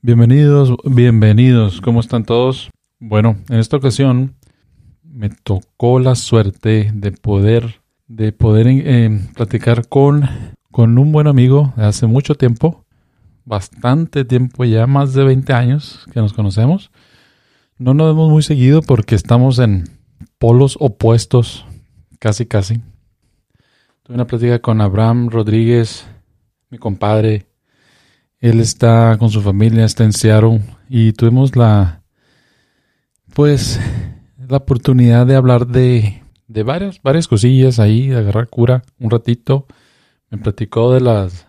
Bienvenidos, bienvenidos, ¿cómo están todos? Bueno, en esta ocasión me tocó la suerte de poder, de poder eh, platicar con, con un buen amigo de hace mucho tiempo, bastante tiempo ya, más de 20 años que nos conocemos. No nos vemos muy seguido porque estamos en polos opuestos, casi casi. Tuve una plática con Abraham Rodríguez, mi compadre, él está con su familia, está en Seattle y tuvimos la, pues, la oportunidad de hablar de, de varias, varias cosillas ahí, de agarrar cura un ratito. Me platicó de las,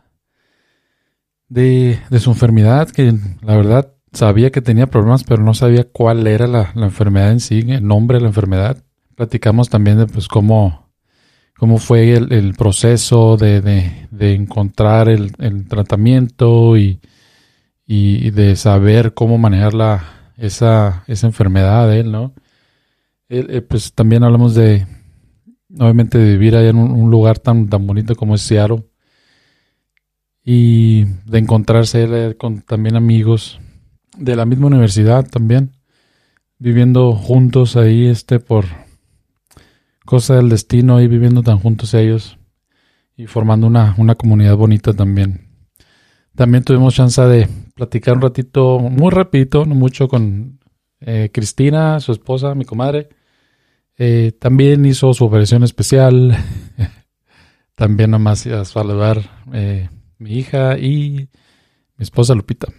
de, de su enfermedad, que la verdad sabía que tenía problemas, pero no sabía cuál era la, la enfermedad en sí, el nombre de la enfermedad. Platicamos también de, pues, cómo, cómo fue el, proceso de, encontrar el, tratamiento y, de saber cómo manejar la, esa, esa enfermedad de él, ¿no? Eh, pues también hablamos de, obviamente, de vivir allá en un, lugar tan, tan bonito como es Seattle y de encontrarse con también amigos de la misma universidad también, viviendo juntos ahí este por cosa del destino y viviendo tan juntos ellos y formando una, una comunidad bonita también. También tuvimos chance de platicar un ratito, muy rapidito, no mucho, con eh, Cristina, su esposa, mi comadre. Eh, también hizo su operación especial. también nomás a saludar eh, mi hija y mi esposa Lupita.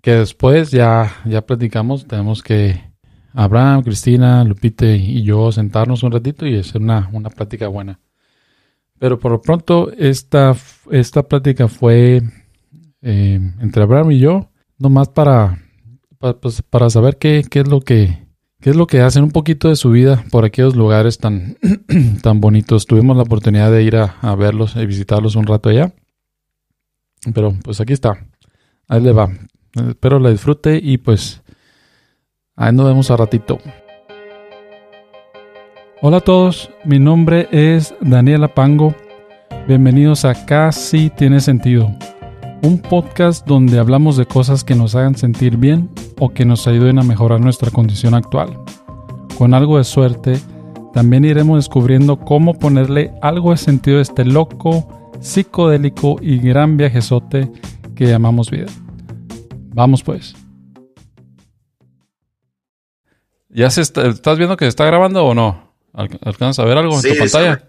Que después ya, ya platicamos, tenemos que Abraham, Cristina, Lupite y yo sentarnos un ratito y hacer una, una plática buena. Pero por lo pronto esta, esta plática fue eh, entre Abraham y yo, nomás para, para, pues, para saber qué, qué, es lo que, qué es lo que hacen un poquito de su vida por aquellos lugares tan, tan bonitos. Tuvimos la oportunidad de ir a, a verlos y visitarlos un rato allá. Pero pues aquí está. Ahí le va. Espero la disfrute y pues Ahí nos vemos a ratito. Hola a todos, mi nombre es Daniela Pango. Bienvenidos a Casi Tiene Sentido, un podcast donde hablamos de cosas que nos hagan sentir bien o que nos ayuden a mejorar nuestra condición actual. Con algo de suerte, también iremos descubriendo cómo ponerle algo de sentido a este loco, psicodélico y gran viajezote que llamamos vida. Vamos pues. ¿Ya se estás viendo que se está grabando o no? ¿Alcanzas a ver algo en tu pantalla?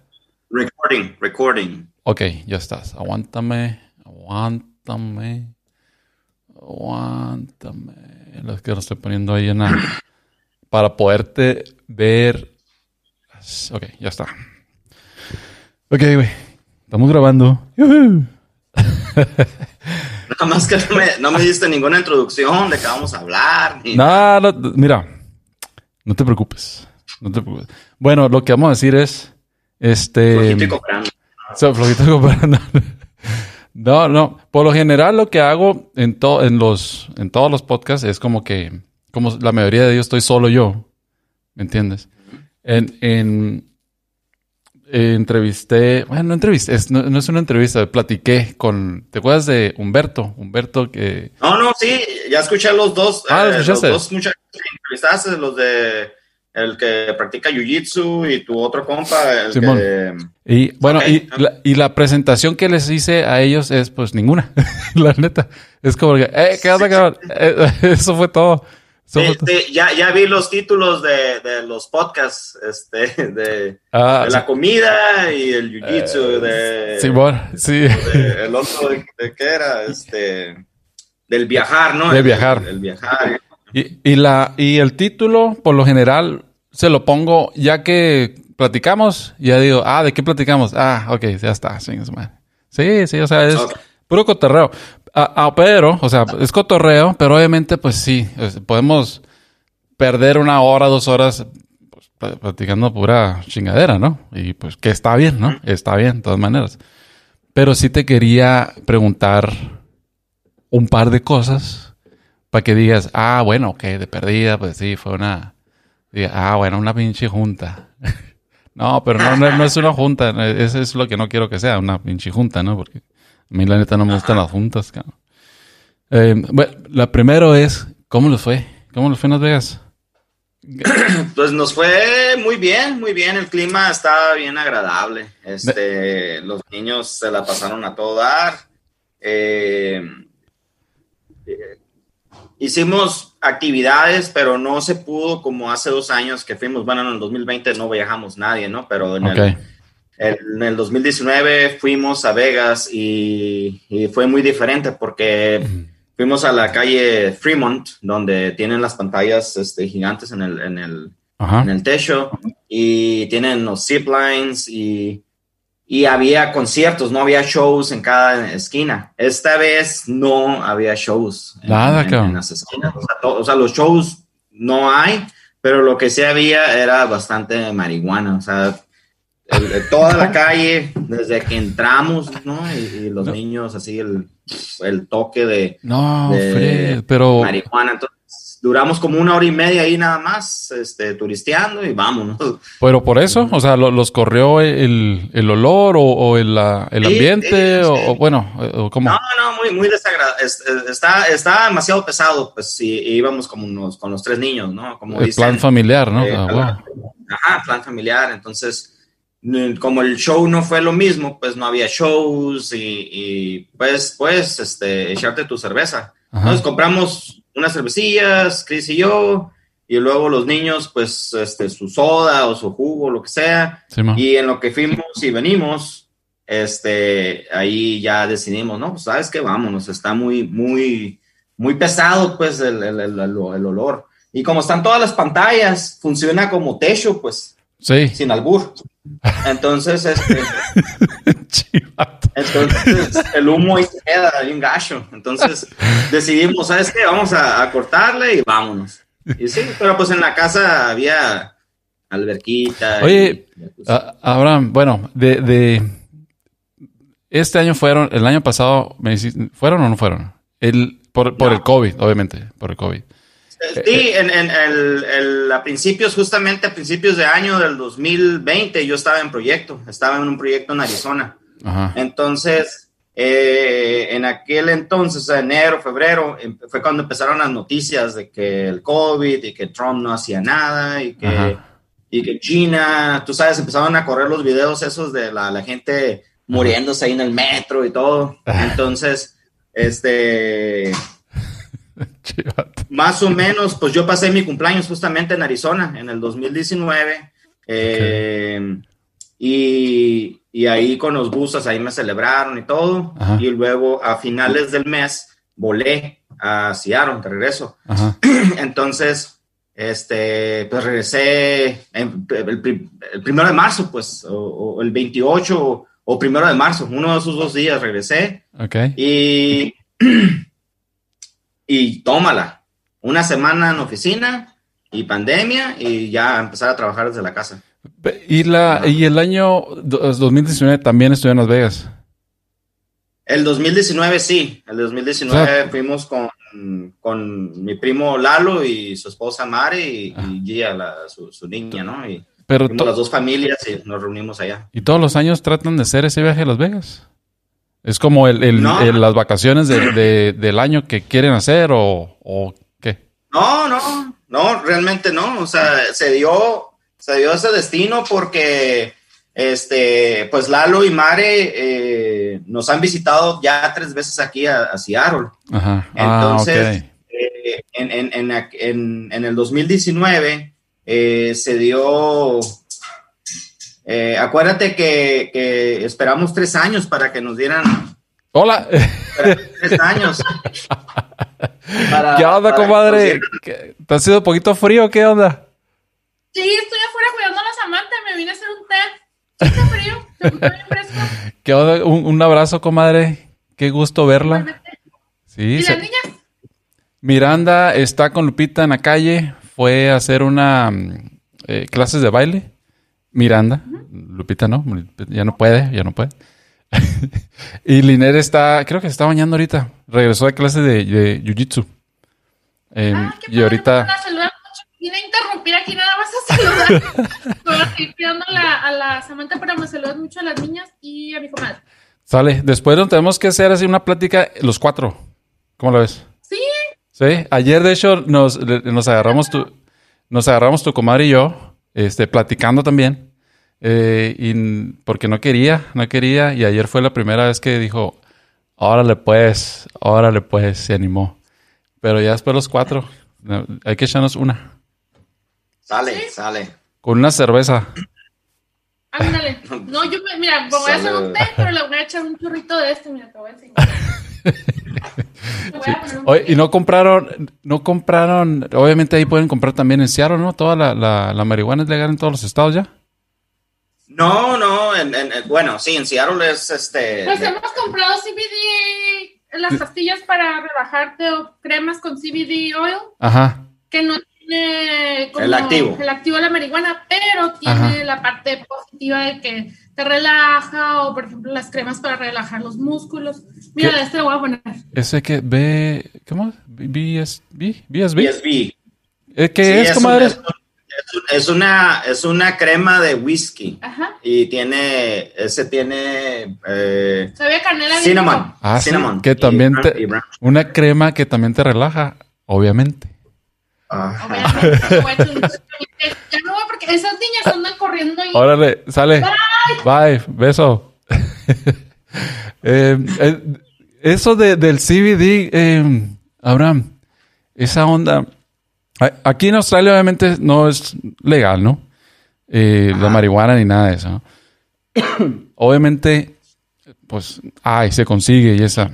Recording, recording. Ok, ya estás. Aguántame, aguántame, aguántame. Lo que lo estoy poniendo ahí en la... Para poderte ver. Ok, ya está. Ok, güey. Estamos grabando. Nada más que no me, no me, diste ninguna introducción de qué vamos a hablar. Nada, no, mira. No te preocupes. No te preocupes. Bueno, lo que vamos a decir es. Este. Flojito y comprando. comprando. no, no. Por lo general, lo que hago en, en, los, en todos los podcasts es como que. Como la mayoría de ellos estoy solo yo. ¿Me entiendes? En, en, entrevisté, bueno, no entrevisté, no, es una entrevista, platiqué con, ¿te acuerdas de Humberto? Humberto que... No, no, sí, ya escuché los dos, ah, eh, los dos muchachos que entrevistaste, los de el que practica Jiu-Jitsu y tu otro compa, el que... Y bueno, y, la, y, la, presentación que les hice a ellos es pues ninguna, la neta. Es como que, eh, ¿qué onda, cabrón? Eh, eso fue todo. Ya, ya vi los títulos de, de los podcasts este, de, ah, de la comida y el jiu-jitsu. de, sí, bueno, sí. el otro de, qué era, este, del viajar, ¿no? De viajar. El, viajar. Y, y, la, y el título, por lo general, se lo pongo ya que platicamos, ya digo, ah, ¿de qué platicamos? Ah, ok, ya está. Sí, sí, o sea, es puro cotorreo. Ah, ah, pero, o sea, es cotorreo, pero obviamente, pues sí, podemos perder una hora, dos horas pues, platicando pura chingadera, ¿no? Y pues que está bien, ¿no? Está bien, de todas maneras. Pero sí te quería preguntar un par de cosas para que digas, ah, bueno, ok, de perdida, pues sí, fue una... ah, bueno, una pinche junta. no, pero no, no, es una junta, eso es lo que no quiero que sea, una pinche junta, ¿no? Porque a mí la neta no me gustan las juntas, cabrón. Eh, bueno, la primero es, ¿cómo les fue? ¿Cómo les fue en Las Vegas? Pues nos fue muy bien, muy bien. El clima estaba bien agradable. Este, los niños se la pasaron a todo dar. Eh, hicimos actividades, pero no se pudo como hace dos años que fuimos. Bueno, en el 2020 no viajamos nadie, ¿no? Pero en, el, 2019 fuimos a Vegas y, y fue muy diferente porque fuimos a la calle Fremont, donde tienen las pantallas este, gigantes en el, en, el, en el techo y tienen los zip lines y, y había conciertos, no había shows en cada esquina. Esta vez no había shows Nada, en, las esquinas. O sea, los shows no hay, pero lo que sí había era bastante marihuana. O sea, toda la calle, desde que entramos, ¿no? Y, los niños, así, el, el toque de, no, pero... marihuana. Entonces, duramos como una hora y media ahí nada más, este, turisteando y vámonos. Pero por eso, o sea, ¿los corrió el, el olor o, el, el, ambiente? o, bueno, ¿cómo? No, no, muy, muy desagradable. Está, está demasiado pesado, pues sí, íbamos como unos, con los tres niños, ¿no? Como el plan familiar, ¿no? Eh, ah, Ajá, plan familiar. Entonces, como el show no fue lo mismo, pues no había shows y, pues, pues, este, echarte tu cerveza. Entonces compramos unas cervecillas, Chris y yo, y luego los niños, pues, este, su soda o su jugo, lo que sea. y en lo que fuimos y venimos, este, ahí ya decidimos, no, pues, sabes que vámonos, está muy, muy, muy pesado, pues, el, el, el, el olor. Y como están todas las pantallas, funciona como techo, pues. Sí. Sin albur. Entonces, este. entonces, el humo ahí se queda, un gacho. Entonces, decidimos, ¿sabes qué? Vamos a, cortarle y vámonos. Y sí, pero pues en la casa había alberquita. Oye, Abraham, bueno, de, de, este año fueron, el año pasado, me ¿fueron o no fueron? El, por, por el COVID, obviamente, por el COVID. Sí, en, el, a principios, justamente a principios de año del 2020, yo estaba en proyecto, estaba en un proyecto en Arizona. Entonces, eh, en aquel entonces, enero, febrero, em, fue cuando empezaron las noticias de que el COVID y que Trump no hacía nada y que, y que China, tú sabes, empezaron a correr los videos esos de la, la gente muriéndose ahí en el metro y todo. Entonces, este Más o menos, pues yo pasé mi cumpleaños justamente en Arizona en el 2019. Eh, y, ahí con los buses, ahí me celebraron y todo. Y luego a finales del mes volé a Seattle, de regreso. Entonces, este, pues regresé el, primero de marzo, pues, o, el 28 o, primero de marzo, uno de esos dos días regresé. Y y tómala. Una semana en oficina y pandemia y ya empezar a trabajar desde la casa. ¿Y, la, y el año 2019 también estuve en Las Vegas? El 2019 sí, el 2019 fuimos con, con, mi primo Lalo y su esposa Mari y, ah. Gia, su, niña, ¿no? Y Pero las dos familias y nos reunimos allá. ¿Y todos los años tratan de hacer ese viaje a Las Vegas? ¿Es como el, las vacaciones del año que quieren hacer o, qué? No, no, no, realmente no. O sea, se dio, se dio ese destino porque, este, pues Lalo y Mare eh, nos han visitado ya tres veces aquí a, Seattle. Ajá. Ah, Entonces, eh, en, el 2019 eh, se dio eh, acuérdate que, esperamos tres años para que nos dieran. Hola. Tres años. ¿Qué onda, comadre? ¿Te ha sido un poquito frío? ¿Qué onda? Sí, estoy afuera cuidando a la Samantha. Me vine a hacer un té. Está frío. fresco. ¿Qué onda? Un, abrazo, comadre. Qué gusto verla. Sí, ¿Y las niñas? Miranda está con Lupita en la calle. Fue a hacer una eh, clases de baile. Miranda. Lupita no, ya no puede, ya no puede. y Liner está, creo que se está bañando ahorita. Regresó de clase de, de Jiu-Jitsu. Em, ah, y ahorita... Vine a interrumpir aquí nada más a saludar. Estoy cuidando a la Samantha, pero me saludan mucho a las niñas y a mi comadre. Sale. Después nos tenemos que hacer así una plática los cuatro. ¿Cómo lo ves? Sí. Sí, ayer de hecho nos, nos agarramos tu, nos agarramos tu comadre y yo, este, platicando también. Eh, y porque no quería, no quería. Y ayer fue la primera vez que dijo, órale pues, órale pues, se animó. Pero ya después los cuatro, hay que echarnos una. Sale, sale. Con una cerveza. Ándale. No, yo, mira, voy a hacer un té, pero le voy a echar un churrito de este, mira, te voy a enseñar. Oye, y no compraron, no compraron, obviamente ahí pueden comprar también en Seattle, ¿no? Toda la, la, la marihuana es legal en todos los estados ya. No, no, en, en, bueno, sí, en Seattle es este. Pues hemos comprado CBD, las pastillas para rebajarte o cremas con CBD oil. Ajá. Que no tiene el activo. El activo de la marihuana, pero tiene la parte positiva de que te relaja o, por ejemplo, las cremas para relajar los músculos. Mira, este lo voy a poner. Ese que B, ¿cómo? BSB, BSB. BSB. ¿Qué es, comadre? es, una, es una crema de whisky. Ajá. Y tiene, ese tiene... Eh, Sabía canela. Cinnamon. Ah, cinnamon. que también te, una crema que también te relaja, obviamente. Obviamente. ya no, porque esas niñas andan corriendo ahí. Órale, sale. Bye. Bye. Beso. Eh, eh, eso de, del CBD, eh, Abraham, esa onda, Aquí en Australia obviamente no es legal, ¿no? Eh, la marihuana ni nada de eso. obviamente, pues, ay, se consigue y esa.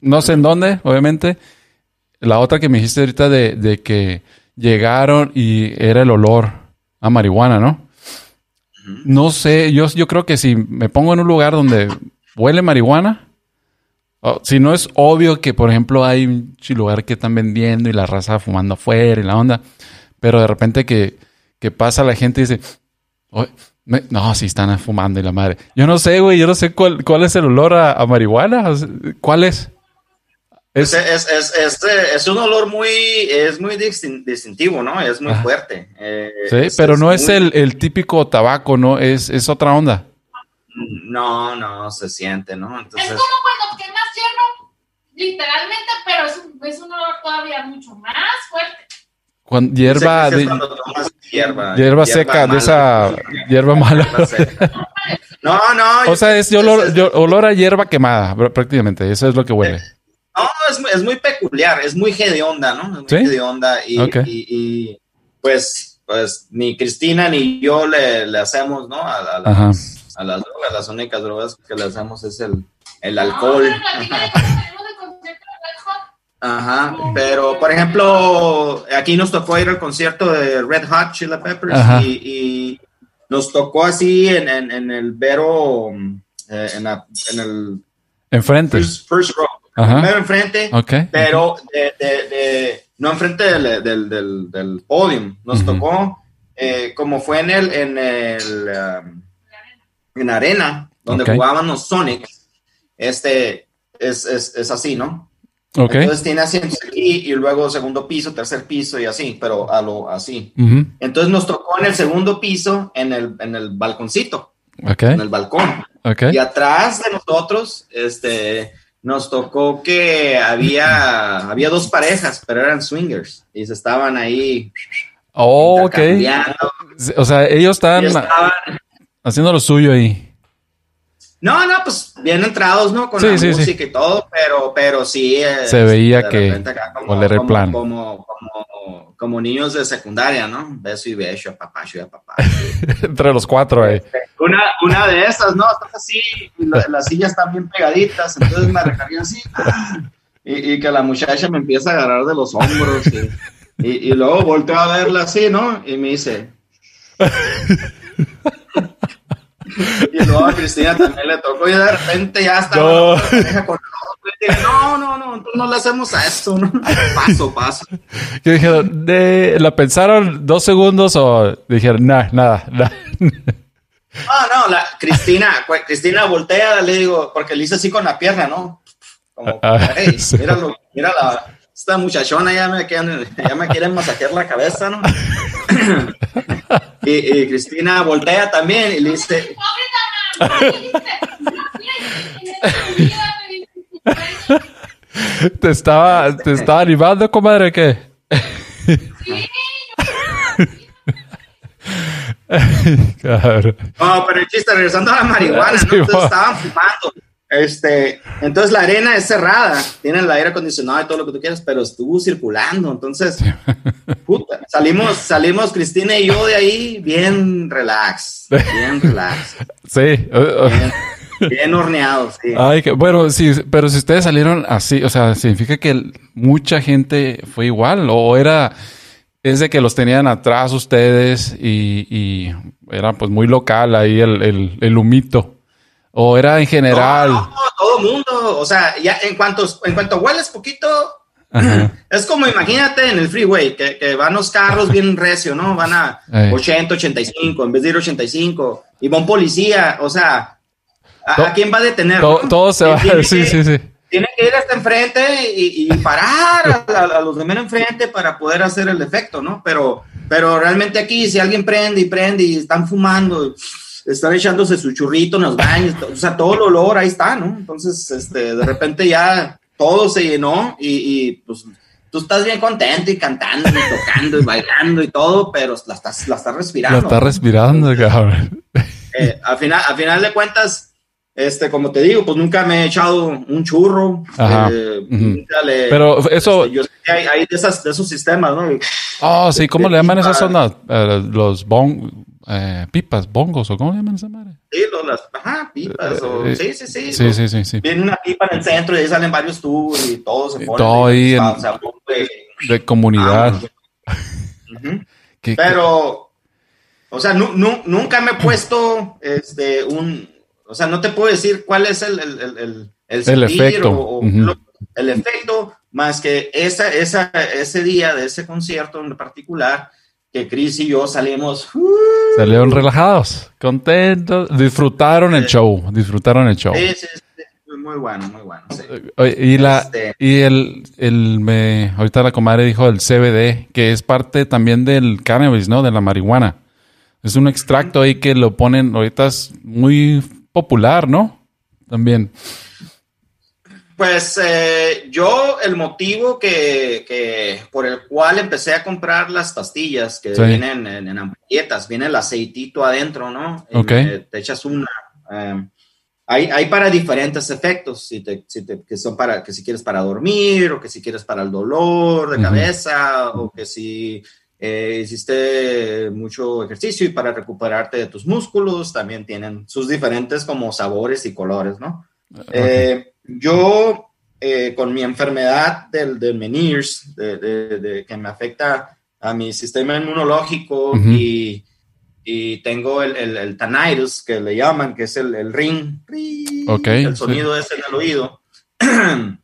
No sé en dónde, obviamente. La otra que me dijiste ahorita de, que llegaron y era el olor a marihuana, ¿no? No sé, yo, yo creo que si me pongo en un lugar donde huele marihuana, Oh, si no es obvio que, por ejemplo, hay un lugar que están vendiendo y la raza fumando afuera y la onda, pero de repente que, pasa la gente y dice, no, si están fumando y la madre. Yo no sé, güey, yo no sé cuál, cuál es el olor a, marihuana. ¿Cuál es? Es, es, un olor muy, es muy distintivo, ¿no? Es muy fuerte. Eh, sí, pero no es el, el, típico tabaco, ¿no? Es, es otra onda. No, no, se siente, ¿no? Entonces... Es como cuando quemas hierro, literalmente, pero es un, es un olor todavía mucho más fuerte. Cuando, hierba, de, hierba, hierba, seca, de esa hierba mala. No, no. O sea, es olor, olor, a hierba quemada, prácticamente. Eso es lo que huele. No, es, es muy peculiar, es muy hedionda, ¿no? Es muy ¿Sí? hedionda y, y, pues, pues ni Cristina ni yo le, le hacemos, ¿no? A, a, las, a las drogas. Las únicas drogas que le hacemos es el, el alcohol. Ajá, pero por ejemplo, aquí nos tocó ir al concierto de Red Hot Chili Peppers y, nos tocó así en, en, el Vero, eh, en, en, el... Enfrente. First, row. Ajá. enfrente, pero de, de, no enfrente del, del, del, del podium. Nos tocó, eh, como fue en el, en el um, en arena, donde jugaban los Sonics, este es, es, es así, ¿no? Okay. Entonces tiene asientos aquí y luego segundo piso, tercer piso y así, pero a lo así. Entonces nos tocó en el segundo piso, en el, en el balconcito, okay. en el balcón. Okay. Y atrás de nosotros, este, nos tocó que había, había dos parejas, pero eran swingers y se estaban ahí. Oh, ok. O sea, ellos estaban haciendo lo suyo ahí. No, no, pues bien entrados, ¿no? Con la música y todo, pero, pero sí. Eh, Se veía que como, el plan. Como, como, como, niños de secundaria, ¿no? Beso y beso, papá, y papá. Entre los cuatro, eh. Una, una de esas, ¿no? Estás así, y las sillas están bien pegaditas, entonces me recargué así. Y, y, que la muchacha me empieza a agarrar de los hombros. Y, y, y luego volteo a verla así, ¿no? Y me dice. y luego a Cristina también le tocó y de repente ya estaba no. no, no, no, entonces no le hacemos a esto, ¿no? Paso, paso. ¿Qué dijeron? De, ¿La pensaron dos segundos o dijeron, nada, nada, nada? No, no, la Cristina, Cristina voltea, le digo, porque le hice así con la pierna, ¿no? Como, ah, hey, míralo, mira la, esta muchachona ya me, quieren, ya me quieren masajear la cabeza, ¿no? y, Cristina voltea también y le dice... ¿Te estaba, te estaba animando, comadre, qué? Sí. No, pero el chiste, regresando a la marihuana, ¿no? Entonces estaban fumando. Este, entonces la arena es cerrada, tienen el aire acondicionado y todo lo que tú quieras, pero estuvo circulando. Entonces, puta, salimos, salimos Cristina y yo de ahí bien relax, bien relax. Sí. Bien, horneados, sí. Ay, bueno, sí, pero si ustedes salieron así, o sea, significa que mucha gente fue igual o era es de que los tenían atrás ustedes y, era pues muy local ahí el, el humito. ¿O era en general? No, todo mundo. O sea, ya en cuanto, en cuanto hueles poquito, es como imagínate en el freeway, que, van los carros bien recio, ¿no? Van a 80, 85, en vez de ir 85, y va un policía, o sea, ¿a, quién va a detener? Todo se va, sí, sí, sí. Tiene que ir hasta enfrente y, parar a, los de menos enfrente para poder hacer el efecto, ¿no? Pero, pero realmente aquí, si alguien prende y prende y están fumando, están echándose su churrito en los baños, o sea, todo el olor ahí está, ¿no? Entonces, este, de repente ya todo se llenó y, pues tú estás bien contento y cantando y tocando y bailando y todo, pero la estás, la estás respirando. La estás respirando, cabrón. Eh, al, final, al final de cuentas, este, como te digo, pues nunca me he echado un churro. Eh, pero eso... Este, yo sé que hay, de, esas, de, esos sistemas, ¿no? Oh, sí, ¿cómo le llaman esas zonas? Eh, los bong eh, pipas, bongos, o cómo llaman esa madre. Sí, las, ajá, pipas, o, eh, sí, sí, sí. Sí, sí, sí, sí. Viene una pipa en el centro y ahí salen varios tubos y todo se pone. Todo ahí en, de, comunidad. Ah, Pero, o sea, nunca me he puesto este, un, o sea, no te puedo decir cuál es el, el, el, el, el efecto. O, el efecto, más que esa, esa, ese día de ese concierto en particular, que Chris y yo salimos. Uh, Salieron relajados, contentos, disfrutaron el show, disfrutaron el show. Sí, sí, sí, muy bueno, muy bueno. Y, la, este y el, el me, ahorita la comadre dijo el CBD, que es parte también del cannabis, ¿no? De la marihuana. Es un extracto ahí que lo ponen, ahorita es muy popular, ¿no? También. Pues eh, yo el motivo que, por el cual empecé a comprar las pastillas que vienen en, ampolletas, viene el aceitito adentro, ¿no? Okay. te echas una. Em, hay, para diferentes efectos, si te, que son para que si quieres para dormir o que si quieres para el dolor de cabeza o que si eh, hiciste mucho ejercicio y para recuperarte de tus músculos también tienen sus diferentes como sabores y colores, ¿no? Eh, yo, eh, con mi enfermedad del, del Meniers, de, que me afecta a mi sistema inmunológico y, y, tengo el, el, el, que le llaman, que es el, el ring, el sonido ese en el oído.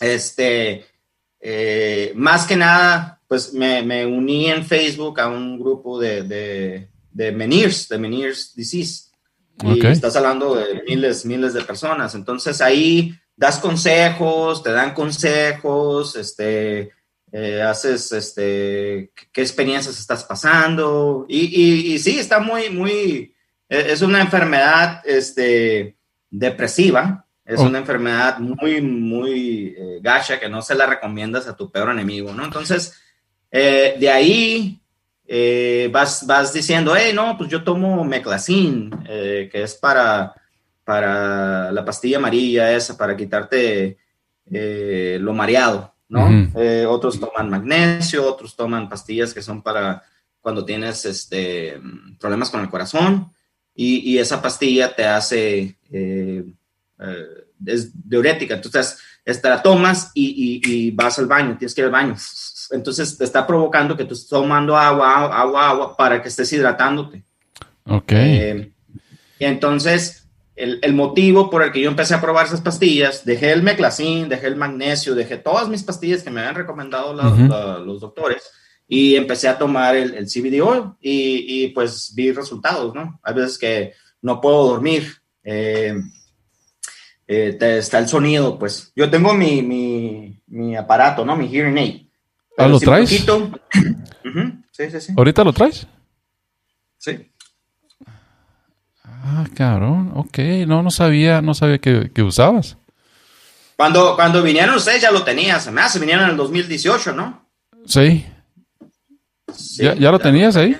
este, eh, más que nada, pues me, me, uní en Facebook a un grupo de, de, de Meniers, de Meniers Disease. Y estás hablando de miles, miles de personas. Entonces ahí das consejos, te dan consejos, este, eh, haces, este, qué experiencias estás pasando. Y, y, sí, está muy, muy, e, es una enfermedad, este, depresiva. Es una enfermedad muy, muy eh, gacha que no se la recomiendas a tu peor enemigo, ¿no? Entonces, eh, de ahí eh, vas, vas diciendo, hey, no, pues yo tomo meclacin, eh, que es para, para la pastilla amarilla esa, para quitarte eh, lo mareado, ¿no? otros toman magnesio, otros toman pastillas que son para cuando tienes este, problemas con el corazón y, y esa pastilla te hace, es diurética, entonces esta la tomas y, y, y vas al baño, tienes que ir al baño entonces te está provocando que tú estés tomando agua, agua, agua para que estés hidratándote. Ok. Eh, y entonces, el, el, motivo por el que yo empecé a probar esas pastillas, dejé el meclacin, dejé el magnesio, dejé todas mis pastillas que me habían recomendado los doctores y empecé a tomar el, el CBD oil y, y, pues vi resultados, ¿no? Hay veces que no puedo dormir. Eh, eh, está el sonido, pues yo tengo mi, mi, mi aparato, ¿no? Mi hearing aid. ¿Ah, lo traes? Sí, sí, sí. ¿Ahorita lo traes? Sí. Ah, cabrón. Ok. No, no sabía, no sabía que, usabas. Cuando, cuando vinieron ustedes ya lo tenías, se me hace, vinieron en el 2018, ¿no? Sí. ¿Ya, lo tenías ahí?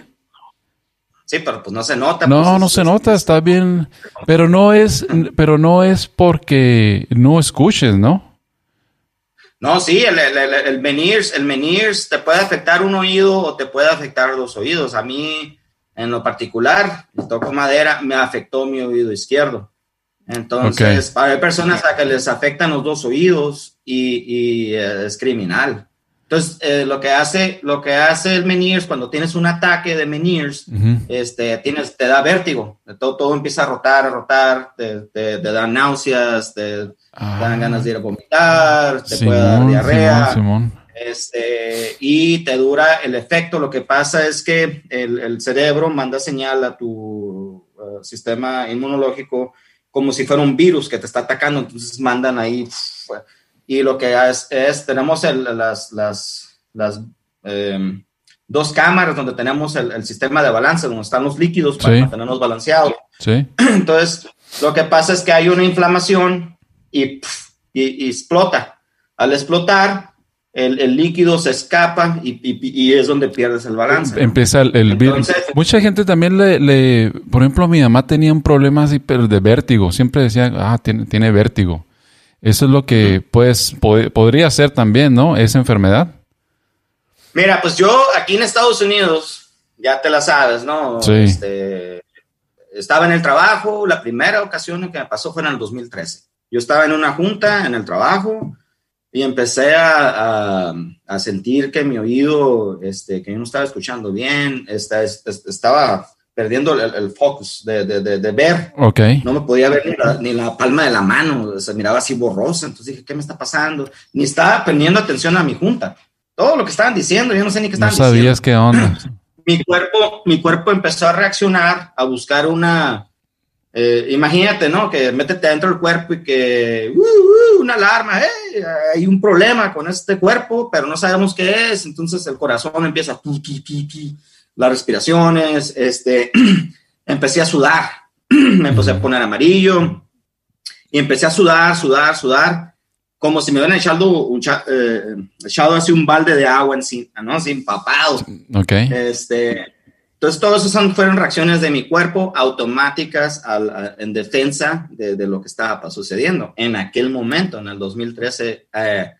Sí, pero pues no se nota. No, pues, no se nota, está bien. Pero no es, pero no es porque no escuches, ¿no? No, sí, el, el, el, el Meniers, el Meniers te puede afectar un oído o te puede afectar los oídos. A mí, en lo particular, toco madera, me afectó mi oído izquierdo. Entonces, para hay personas a que les afectan los dos oídos y, eh, es criminal. Entonces, eh, lo que hace, lo que hace el Meniers cuando tienes un ataque de Meniers, este, tienes, te da vértigo, todo, todo empieza a rotar, a rotar, te, te, da náuseas, te, dan ganas de ir a vomitar, te puede dar diarrea. Este, y te dura el efecto. Lo que pasa es que el, el cerebro manda señal a tu uh, sistema inmunológico como si fuera un virus que te está atacando, entonces mandan ahí. Y lo que es, es tenemos las, las, las em, dos cámaras donde tenemos el, sistema de balance, donde están los líquidos para mantenernos balanceados. Sí. Entonces, lo que pasa es que hay una inflamación y, y explota. Al explotar, el, líquido se escapa y, es donde pierdes el balance. Empieza el, virus. Mucha gente también le, por ejemplo, mi mamá tenía un problema así, de vértigo. Siempre decía, ah, tiene, tiene vértigo. Eso es lo que, pues, podría ser también, ¿no? Esa enfermedad. Mira, pues yo aquí en Estados Unidos, ya te la sabes, ¿no? Sí. Este, estaba en el trabajo, la primera ocasión que me pasó fue en el 2013. Yo estaba en una junta en el trabajo, y empecé a, a, sentir que mi oído, este, que yo no estaba escuchando bien, esta, estaba perdiendo el, focus de, de, de, ver. Okay. No me podía ver ni la, ni la, palma de la mano, se miraba así borrosa. Entonces dije, ¿qué me está pasando? Ni estaba poniendo atención a mi junta. Todo lo que estaban diciendo, yo no sé ni qué estaban diciendo. No sabías qué onda. mi cuerpo, mi cuerpo empezó a reaccionar, a buscar una, eh, imagínate, ¿no? Que métete dentro del cuerpo y que uh, uh, una alarma, hay un problema con este cuerpo, pero no sabemos qué es. Entonces el corazón empieza, a las respiraciones, este, empecé a sudar, me empecé a poner amarillo y empecé a sudar, sudar, sudar, como si me hubieran echado, un, eh, echado así un balde de agua ¿no? Así empapado. Este, entonces, todas esas fueron reacciones de mi cuerpo automáticas en defensa de, lo que estaba sucediendo. En aquel momento, en el 2013, eh,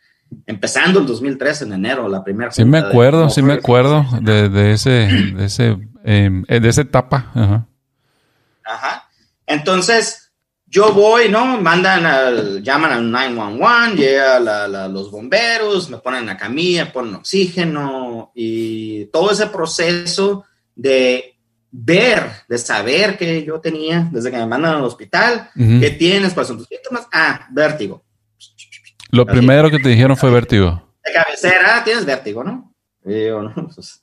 empezando el 2013, en enero, la primera. Sí, me acuerdo, sí me acuerdo de, ese, de, ese, em, eh, de esa etapa. Ajá. Entonces, yo voy, ¿no? Mandan, al, llaman al 911, llega los bomberos, me ponen la camilla, ponen oxígeno y todo ese proceso de ver, de saber que yo tenía desde que me mandan al hospital, ¿qué tienes? ¿Cuáles son tus síntomas? Ah, vértigo. Lo primero que te dijeron fue vértigo. De cabecera, tienes vértigo, ¿no? no pues,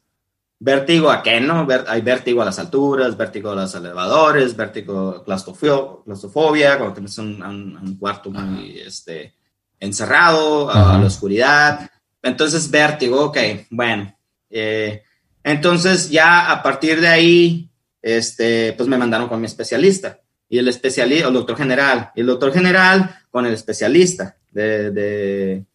vértigo a qué, ¿no? Hay vértigo a las alturas, vértigo a los elevadores, vértigo claustrofobia, cuando tienes un, cuarto muy este, encerrado, a, la oscuridad. Entonces, vértigo, ok, bueno. Eh, entonces ya a partir de ahí, este, pues me mandaron con mi especialista y el especialista, el doctor general, y el doctor general con el especialista de,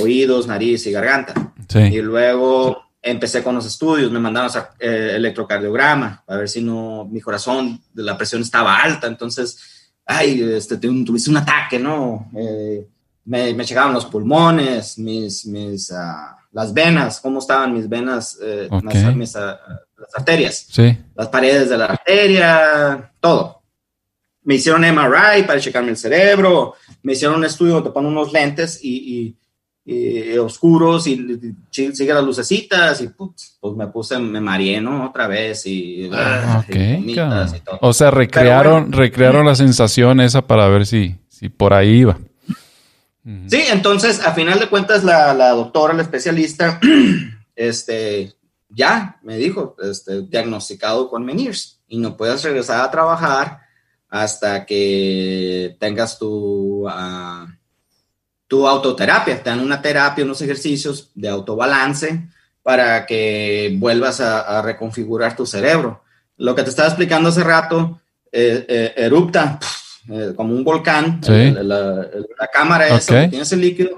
oídos, nariz y garganta. Y luego empecé con los estudios, me mandaron a eh, electrocardiograma para ver si no, mi corazón, la presión estaba alta, entonces, ay, este, tuviste un ataque, ¿no? Eh, me, me llegaban los pulmones, mis, mis, uh, las venas, cómo estaban mis venas, eh, las, arterias, las paredes de la arteria, todo. Me hicieron MRI para checarme el cerebro, me hicieron un estudio donde te ponen unos lentes y, oscuros y, sigue las lucecitas y pues me puse, me mareé, ¿no? Otra vez y, ah, O sea, recrearon, recrearon la sensación esa para ver si, si por ahí iba. Sí, entonces, a final de cuentas, la, doctora, la especialista, este, ya me dijo, este, diagnosticado con Meniers y no puedes regresar a trabajar hasta que tengas tu, uh, tu autoterapia. Te dan una terapia, unos ejercicios de autobalance para que vuelvas a, reconfigurar tu cerebro. Lo que te estaba explicando hace rato, eh, eh, erupta eh, como un volcán, la, cámara esa, tiene ese líquido.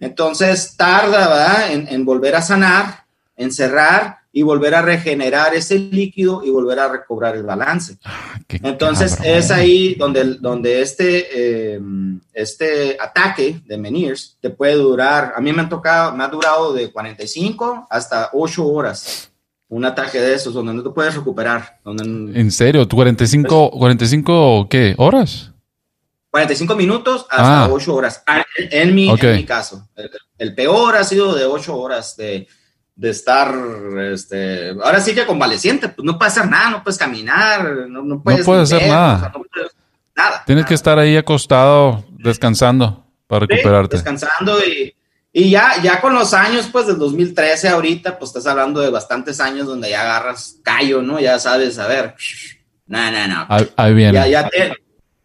Entonces tarda, ¿verdad? En, en volver a sanar, en cerrar y volver a regenerar ese líquido y volver a recobrar el balance. Ah, Entonces es ahí donde, donde este, em, este ataque de Meniers te puede durar, a mí me han tocado, me ha durado de 45 hasta 8 horas. Un ataque de esos donde no te puedes recuperar. ¿En serio? ¿Tu 45, 45 qué? ¿Horas? 45 minutos hasta 8 ah. horas. Ah, en, mi, en mi caso. El, el, peor ha sido de 8 horas de de estar, este, ahora sí que convaleciente, pues no puedes hacer nada, no puedes caminar, no, no puedes, hacer nada. nada. Tienes que estar ahí acostado, descansando para recuperarte. descansando y, y, ya, ya con los años, pues del 2013 ahorita, pues estás hablando de bastantes años donde ya agarras callo, ¿no? Ya sabes, a ver, no, no, no. Ahí, viene. Ya, ya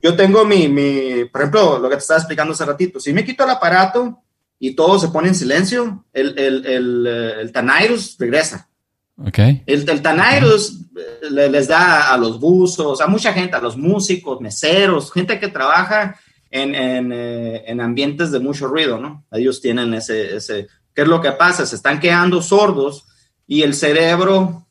yo tengo mi, mi, por ejemplo, lo que te estaba explicando hace ratito, si me quito el aparato, y todo se pone en silencio, el, el, el, eh, el Tanairus regresa. Okay. El, el Tanairus eh, les da a los buzos, a mucha gente, a los músicos, meseros, gente que trabaja en, en, eh, en, ambientes de mucho ruido, ¿no? Ellos tienen ese, ese, ¿qué es lo que pasa? Se están quedando sordos y el cerebro,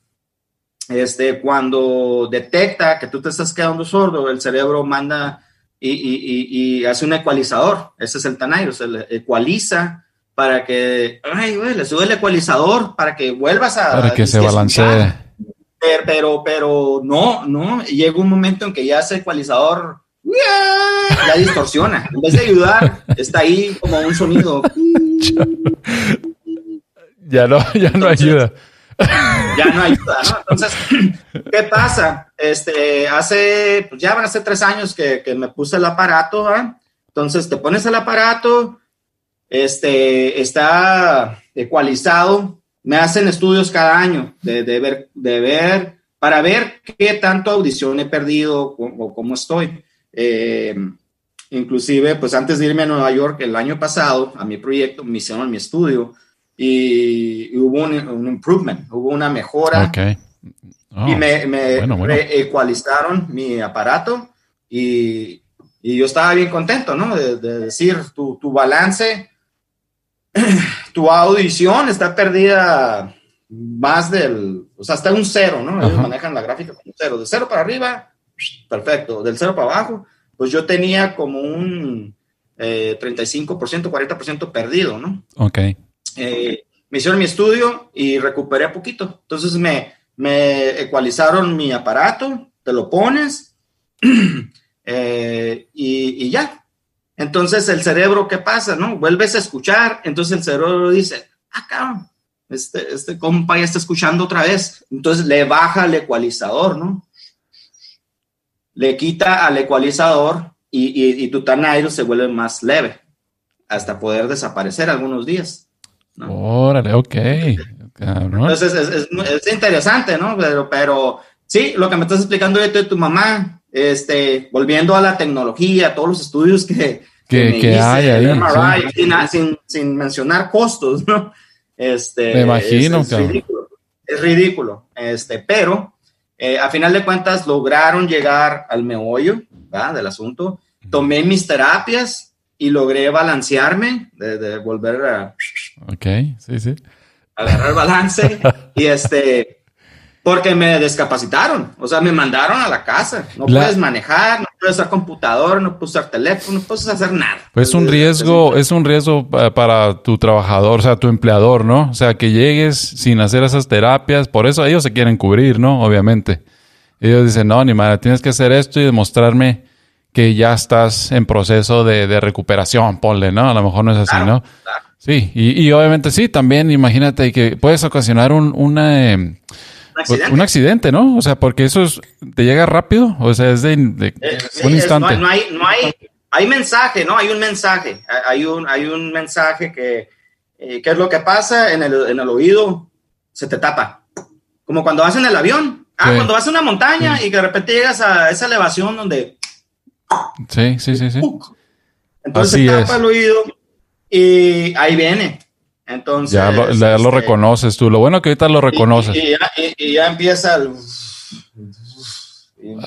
este, cuando detecta que tú te estás quedando sordo, el cerebro manda y, hace un ecualizador. Ese es el Tanairo, se le ecualiza para que, ay, güey, le sube el ecualizador para que vuelvas a... Para que se balancee. Pero, pero, no, no, llega un momento en que ya ese ecualizador ya distorsiona. En vez de ayudar, está ahí como un sonido. ya no, ya no ayuda ya no ayuda, ¿no? Entonces, ¿qué pasa? Este, hace, pues ya van a tres años que, que me puse el aparato. Entonces, te pones el aparato, este, está ecualizado, me hacen estudios cada año de, de, ver, de ver, para ver qué tanto audición he perdido o, cómo estoy. Eh, inclusive, pues antes de irme a Nueva York el año pasado, a mi proyecto, me hicieron mi estudio, y, hubo un, improvement, hubo una mejora. y oh, me, me ecualizaron mi aparato y, y, yo estaba bien contento, ¿no? De, decir, tu, tu, balance, tu audición está perdida más del, o sea, está un cero, ¿no? Ellos manejan la gráfica como cero. De cero para arriba, perfecto. Del cero para abajo, pues yo tenía como un eh, 35%, 40% perdido, ¿no? Ok. Eh, me hicieron mi estudio y recuperé poquito. Entonces me, me ecualizaron mi aparato, te lo pones eh, y, ya. Entonces el cerebro, ¿qué pasa? ¿No? Vuelves a escuchar, entonces el cerebro dice, ah, cabrón, este, este compa ya está escuchando otra vez. Entonces le baja el ecualizador, ¿no? Le quita al ecualizador y, y tu tanairo se vuelve más leve hasta poder desaparecer algunos días. Órale, ok. Entonces es, interesante, ¿no? Pero, pero sí, lo que me estás explicando de tu, mamá, este, volviendo a la tecnología, todos los estudios que, que, hay ahí. sin, sin, mencionar costos, ¿no? Este, me imagino, es, ridículo. Es ridículo. Este, pero eh, a final de cuentas lograron llegar al meollo ¿verdad? del asunto. Tomé mis terapias, y logré balancearme, de, volver a... Ok, sí, sí. Agarrar balance y este, porque me descapacitaron, o sea, me mandaron a la casa. No puedes manejar, no puedes usar computador, no puedes usar teléfono, no puedes hacer nada. Pues es un riesgo, es un riesgo para tu trabajador, o sea, tu empleador, ¿no? O sea, que llegues sin hacer esas terapias, por eso ellos se quieren cubrir, ¿no? Obviamente. Ellos dicen, no, ni madre, tienes que hacer esto y demostrarme que ya estás en proceso de, recuperación, ponle, ¿no? A lo mejor no es así, ¿no? Sí, y, obviamente sí, también imagínate que puedes ocasionar un, una, eh, ¿Un, accidente. ¿no? O sea, porque eso te llega rápido, o sea, es de, eh, un instante. No hay, no, hay, hay, mensaje, ¿no? Hay un mensaje, hay un, hay un mensaje que, eh, ¿qué es lo que pasa? En el, en el oído se te tapa. Como cuando vas en el avión. Ah, cuando vas a una montaña y que de repente llegas a esa elevación donde Sí, sí, sí, sí. Entonces tapa el oído y ahí viene. Entonces. Ya lo, este, reconoces tú. Lo bueno que ahorita lo reconoces. Y, ya, empieza el.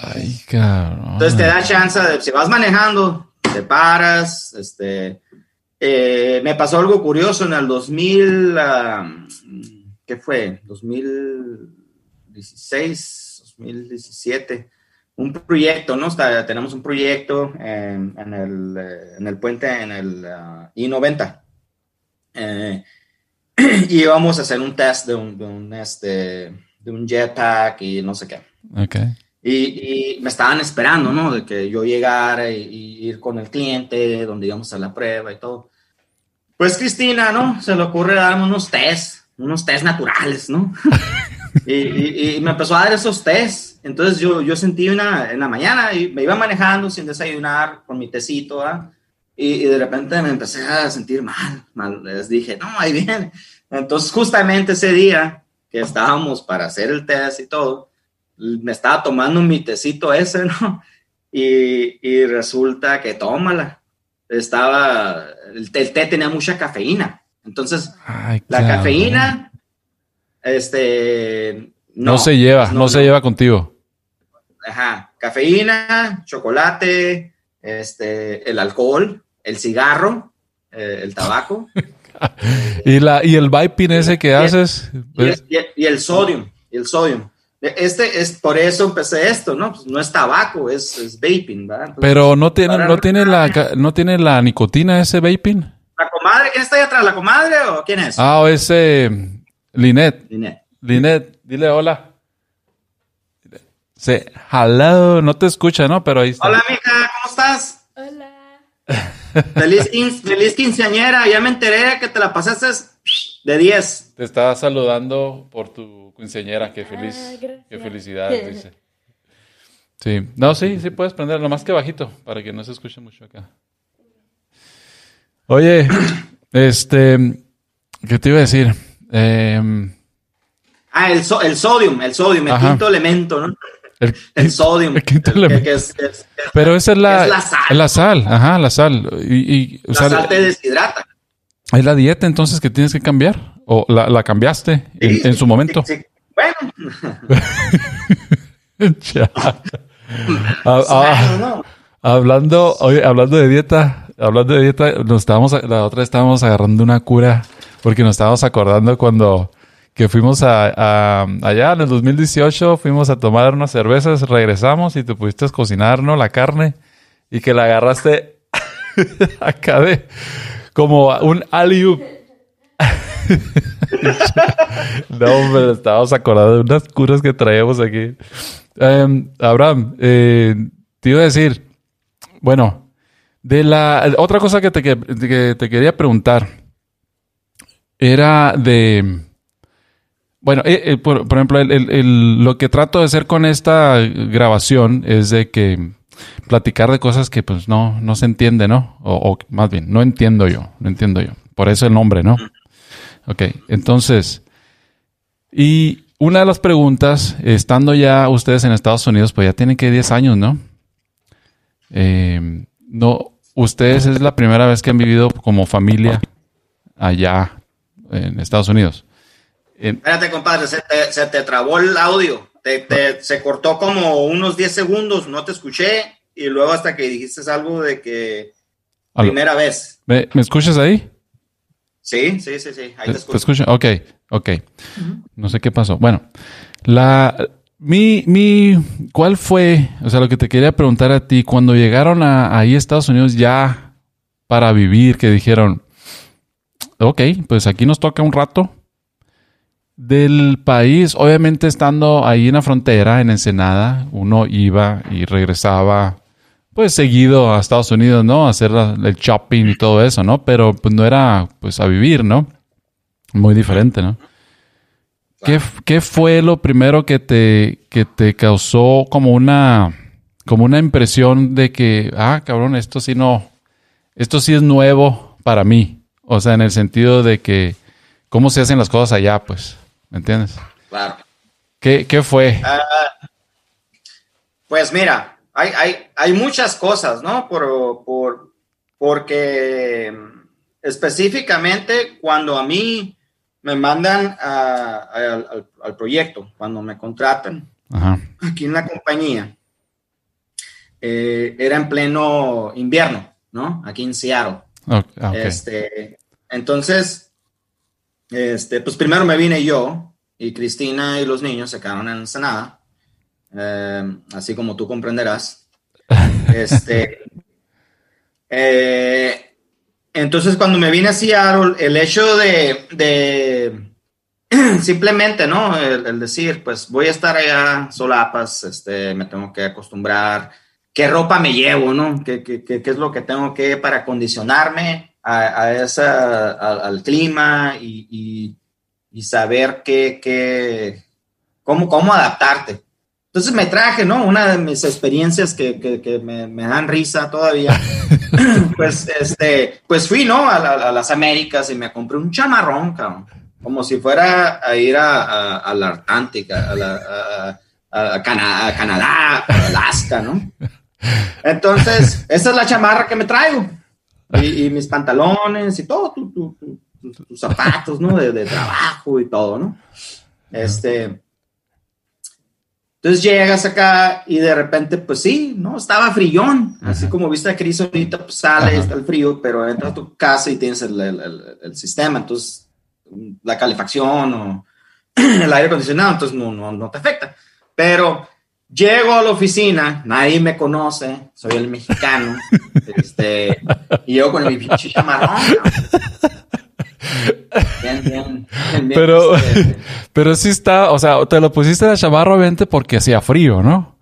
Ay, cabrón. Entonces te da chance de, si vas manejando, te paras, este, eh, me pasó algo curioso en el 2000, ¿qué fue? 2016, 2017 un proyecto, ¿no? tenemos un proyecto en, el, eh, en, el, puente, en el uh, I-90. Eh, y íbamos a hacer un test de un, de un, este, de un jetpack y no sé qué. Okay. Y, y, me estaban esperando, ¿no? De que yo llegara y, ir con el cliente, donde íbamos a la prueba y todo. Pues Cristina, ¿no? Se le ocurre darme unos test, unos test naturales, ¿no? y, y, me empezó a dar esos test. Entonces yo, yo sentí una, en la mañana y me iba manejando sin desayunar con mi tecito, y, de repente me empecé a sentir mal, mal. Les dije, no, ahí viene. Entonces justamente ese día que estábamos para hacer el test y todo, me estaba tomando mi tecito ese, ¿no? Y, y resulta que tómala. Estaba, el, té tenía mucha cafeína. Entonces, la cafeína, este... No, se lleva, no, se lleva contigo. Ajá, cafeína, chocolate, este, el alcohol, el cigarro, eh, el tabaco. y, la, y el vaping ese que haces. Pues y, el sodio, el sodio. Este es por eso empecé esto, ¿no? Pues no es tabaco, es, es vaping, ¿verdad? Pero no tiene, no tiene la no tiene la nicotina ese vaping. La comadre, ¿quién está ahí atrás? ¿La comadre o quién es? Ah, o ese Linet. Linet. Linet, dile hola. Sí, hello, no te escucha, ¿no? Pero ahí está. Hola, mija, ¿cómo estás? Hola. Feliz, feliz quinceañera, ya me enteré que te la pasaste de 10. Te estaba saludando por tu quinceañera, qué feliz, ah, qué felicidad, dice. Sí, no, sí, sí puedes prender, más que bajito, para que no se escuche mucho acá. Oye, este, ¿qué te iba a decir? Eh, ah, el, el sodium, el sodium, el quinto elemento, ¿no? El, el sodio. Pero esa es la, la, sal. La sal, ajá, la sal. Y, la sal te deshidrata. ¿Es la dieta entonces que tienes que cambiar? ¿O la, cambiaste en, su momento? Sí, bueno. Ah, ah, hablando, oye, hablando de dieta, hablando de dieta, nos estábamos, la otra vez estábamos agarrando una cura porque nos estábamos acordando cuando que fuimos a, allá en el 2018, fuimos a tomar unas cervezas, regresamos y te pudiste cocinar, ¿no? La carne y que la agarraste acá de como un aliu. no, hombre, estábamos acordando de unas curas que traíamos aquí. Em, Abraham, eh, te iba a decir, bueno, de la otra cosa que te, que te quería preguntar era de bueno, eh, eh, por, ejemplo, lo que trato de hacer con esta grabación es de que platicar de cosas que pues no, no se entiende, ¿no? O, más bien, no entiendo yo, no entiendo yo. Por eso el nombre, ¿no? Ok, entonces, y una de las preguntas, estando ya ustedes en Estados Unidos, pues ya tienen que 10 años, ¿no? Eh, no, ustedes es la primera vez que han vivido como familia allá en Estados Unidos. Espérate, compadre, se te, trabó el audio. se cortó como unos 10 segundos, no te escuché. Y luego hasta que dijiste algo de que primera vez. ¿Me, escuchas ahí? Sí, sí, sí, sí. Ahí te escucho. Ok, ok. No sé qué pasó. Bueno, la, mi, mi, ¿cuál fue? O sea, lo que te quería preguntar a ti, cuando llegaron a, ahí a Estados Unidos ya para vivir, que dijeron, ok, pues aquí nos toca un rato, del país, obviamente estando ahí en la frontera, en Ensenada, uno iba y regresaba pues seguido a Estados Unidos, ¿no? A hacer el shopping y todo eso, ¿no? Pero pues no era pues a vivir, ¿no? Muy diferente, ¿no? ¿Qué, fue lo primero que te, que te causó como una, como una impresión de que, ah, cabrón, esto sí no, esto sí es nuevo para mí? O sea, en el sentido de que, ¿cómo se hacen las cosas allá, pues? ¿Me entiendes? Claro. ¿Qué, fue? Ah, pues mira, hay, hay, hay, muchas cosas, ¿no? Por, por, porque específicamente cuando a mí me mandan al, proyecto, cuando me contratan aquí en la compañía, eh, era en pleno invierno, ¿no? Aquí en Seattle. Ah, este, entonces, este, pues primero me vine yo y Cristina y los niños se quedaron en Ensenada, eh, así como tú comprenderás. Este, eh, entonces, cuando me vine a Seattle, el hecho de, simplemente, ¿no? El, decir, pues voy a estar allá solapas, este, me tengo que acostumbrar, qué ropa me llevo, ¿no? ¿Qué, qué, qué, es lo que tengo que para acondicionarme a, esa, al clima y, y, saber qué, qué, cómo, cómo adaptarte. Entonces me traje, ¿no? Una de mis experiencias que, que, me, me, dan risa todavía. pues, este, pues fui, ¿no? A, las Américas y me compré un chamarrón, cabrón. Como si fuera a ir a, a la Antártica, a, a, Canadá, a Alaska, ¿no? Entonces, esa es la chamarra que me traigo. Y, mis pantalones y todo, tus zapatos, ¿no? De, de, trabajo y todo, ¿no? Este, entonces llegas acá y de repente, pues sí, ¿no? Estaba frillón, así como viste a Cris ahorita, pues sale, está el frío, pero entras a tu casa y tienes el, el, sistema, entonces la calefacción o el aire acondicionado, entonces no, no, no, te afecta. Pero llego a la oficina, nadie me conoce, soy el mexicano, este, y yo con mi pinche chamarrón. pero, este, pero sí está, o sea, te lo pusiste la chamarra obviamente porque hacía frío, ¿no?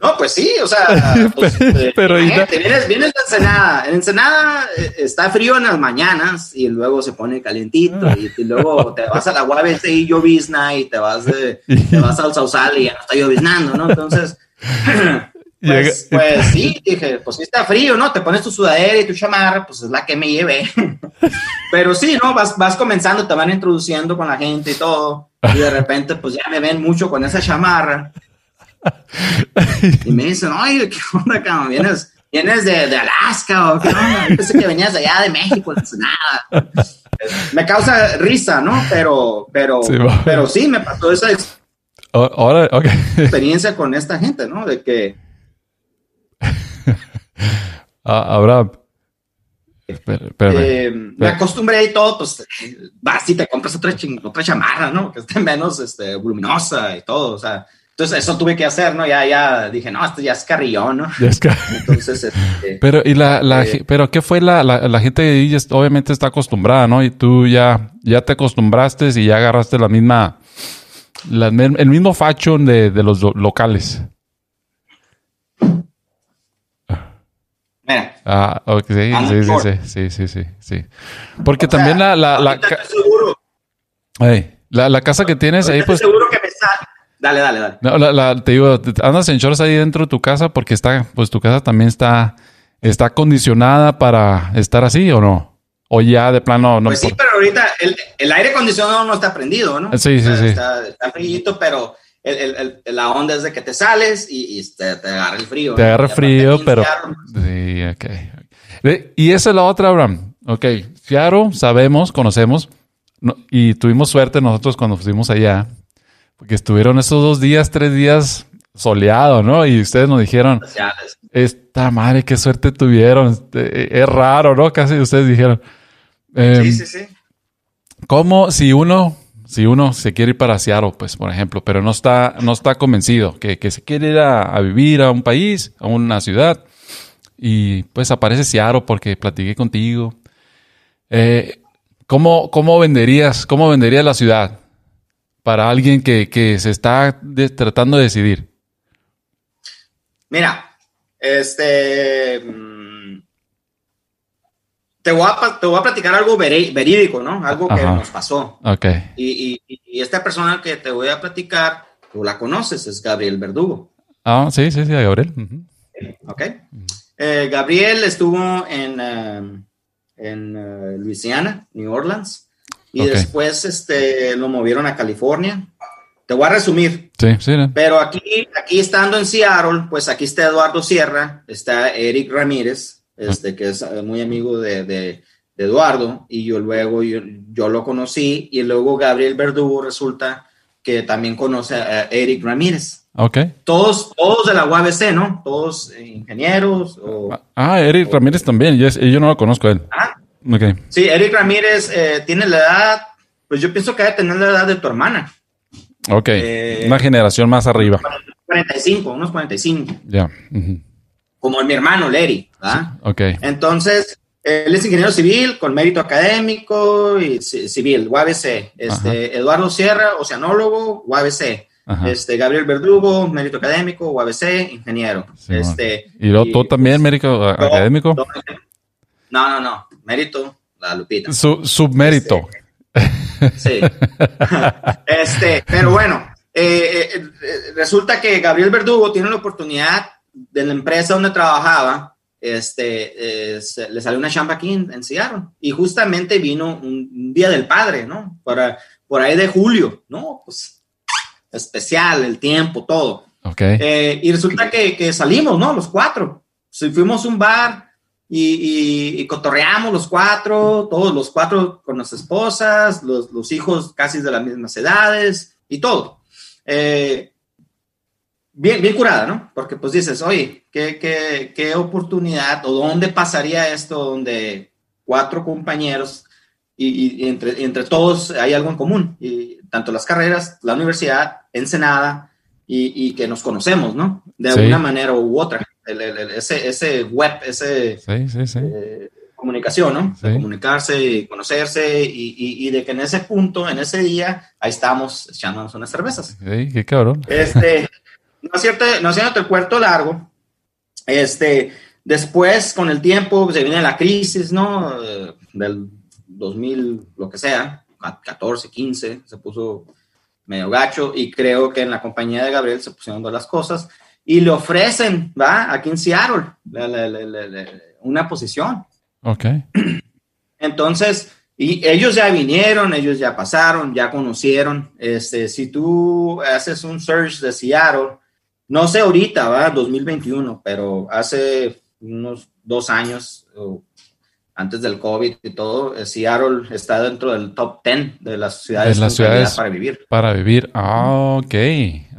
No, pues sí, o sea, pues, eh, pero vienes, vienes de Ensenada. En Ensenada eh, está frío en las mañanas y luego se pone calientito y, luego te vas a la UABC y llovizna y te vas, de, te vas al Sausal y ya no está lloviznando, ¿no? Entonces, Pues, pues, sí, dije, pues sí está frío, ¿no? Te pones tu sudadera y tu chamarra, pues es la que me llevé. Pero sí, ¿no? Vas, vas comenzando, te van introduciendo con la gente y todo. Y de repente, pues ya me ven mucho con esa chamarra. Y me dicen, oye, ¿qué onda, cabrón? ¿Vienes, vienes de, de, Alaska o qué onda? Yo pensé que venías de allá de México, no nada. Me causa risa, ¿no? Pero, pero, sí, pero sí, me pasó esa experiencia con esta gente, ¿no? De que ah, Abraham. Eh, me acostumbré y todo, pues vas y te compras otra, otra chamarra, ¿no? Que esté menos este, voluminosa y todo, o sea. Entonces eso tuve que hacer, ¿no? Ya, ya dije, no, esto ya es carrillón, ¿no? Entonces, este, pero, ¿y la, la eh, pero qué fue la, la, la gente ahí obviamente está acostumbrada, ¿no? Y tú ya, ya te acostumbraste y ya agarraste la misma, el mismo fashion de, de los locales. Ah, ok, sí, sí, sí, sí, sí, sí, sí, Porque también la, la, la, la, la, casa que tienes ahí, pues. seguro que me sale. Dale, dale, dale. No, la, la, te digo, andas en shorts ahí dentro de tu casa porque está, pues tu casa también está, está acondicionada para estar así o no? O ya de plano no. Pues sí, pero ahorita el, el, aire acondicionado no está prendido, ¿no? Sí, sí, sí. Está, está frío, pero el, el, la onda es de que te sales y, te, te, agarra el frío. Te agarra frío, pero... Sí, ok. Y esa es la otra, Abraham. Ok, Fiaro, sabemos, conocemos, y tuvimos suerte nosotros cuando fuimos allá, porque estuvieron esos dos días, tres días soleados, ¿no? Y ustedes nos dijeron, esta madre, qué suerte tuvieron. Este, es raro, ¿no? Casi ustedes dijeron. sí, em, sí, sí. ¿Cómo si uno si uno se quiere ir para Seattle, pues, por ejemplo, pero no está, no está convencido que, se quiere ir a, vivir a un país, a una ciudad, y pues aparece Seattle porque platiqué contigo. Eh, ¿cómo, venderías, ¿Cómo venderías la ciudad para alguien que, se está tratando de decidir? Mira, este te voy, a, te voy a platicar algo verídico, ¿no? Algo que nos pasó. Ok. Y, y, esta persona que te voy a platicar, tú la conoces, es Gabriel Verdugo. Ah, sí, sí, sí, Gabriel. Ok. Eh, Gabriel estuvo en, um, en uh, Luisiana, New Orleans, y después este, lo movieron a California. Te voy a resumir. Sí, sí. Pero aquí, aquí estando en Seattle, pues aquí está Eduardo Sierra, está Eric Ramírez, este, que es eh, muy amigo de, de, Eduardo, y yo luego yo, yo, lo conocí, y luego Gabriel Verdugo resulta que también conoce a Eric Ramírez. Ok. Todos, todos de la UABC, ¿no? Todos ingenieros. Ah, Eric Ramírez también. Yo, yo no lo conozco a él. Ah. Okay. Sí, Eric Ramírez eh, tiene la edad, pues yo pienso que debe tener la edad de tu hermana. Ok. Eh, Una generación más arriba. 45, unos 45. Ya. Como mi hermano, Larry. ¿verdad? ok. Entonces, él es ingeniero civil con mérito académico y civil, UABC. Este, Eduardo Sierra, oceanólogo, UABC. Este, Gabriel Verdugo, mérito académico, UABC, ingeniero. este, ¿Y, tú también, mérito académico? no, no, no. Mérito, la Lupita. Su, submérito. Este, sí. este, pero bueno, eh, eh, resulta que Gabriel Verdugo tiene la oportunidad de la empresa donde trabajaba este, le salió una chamba aquí en, Seattle y justamente vino un, Día del Padre, ¿no? Para, por ahí de julio, ¿no? Pues especial, el tiempo, todo. Ok. Eh, y resulta que, que, salimos, ¿no? Los cuatro. fuimos a un bar y, y, cotorreamos los cuatro, todos los cuatro con las esposas, los, los hijos casi de las mismas edades y todo. Eh, bien, bien curada, ¿no? Porque pues dices, oye, ¿qué, qué, qué oportunidad o dónde pasaría esto donde cuatro compañeros y, entre, entre todos hay algo en común, y tanto las carreras, la universidad, Ensenada, y, y que nos conocemos, ¿no? De alguna manera u otra. Ese, ese web, ese eh, comunicación, ¿no? De comunicarse y conocerse y, y, de que en ese punto, en ese día, ahí estamos echándonos unas cervezas. Sí, qué cabrón. Este, no hacerte, no haciéndote el cuarto largo, este, después con el tiempo se viene la crisis, ¿no? Del 2000, lo que sea, 14, 15, se puso medio gacho y creo que en la compañía de Gabriel se pusieron todas las cosas y le ofrecen, ¿va? Aquí en Seattle, una posición. Ok. Entonces, y ellos ya vinieron, ellos ya pasaron, ya conocieron. Este, si tú haces un search de Seattle, no sé ahorita, va, 2021, pero hace unos dos años, antes del COVID y todo, eh, Seattle está dentro del top 10 de las ciudades, las ciudades para vivir. Para vivir, ah, ok,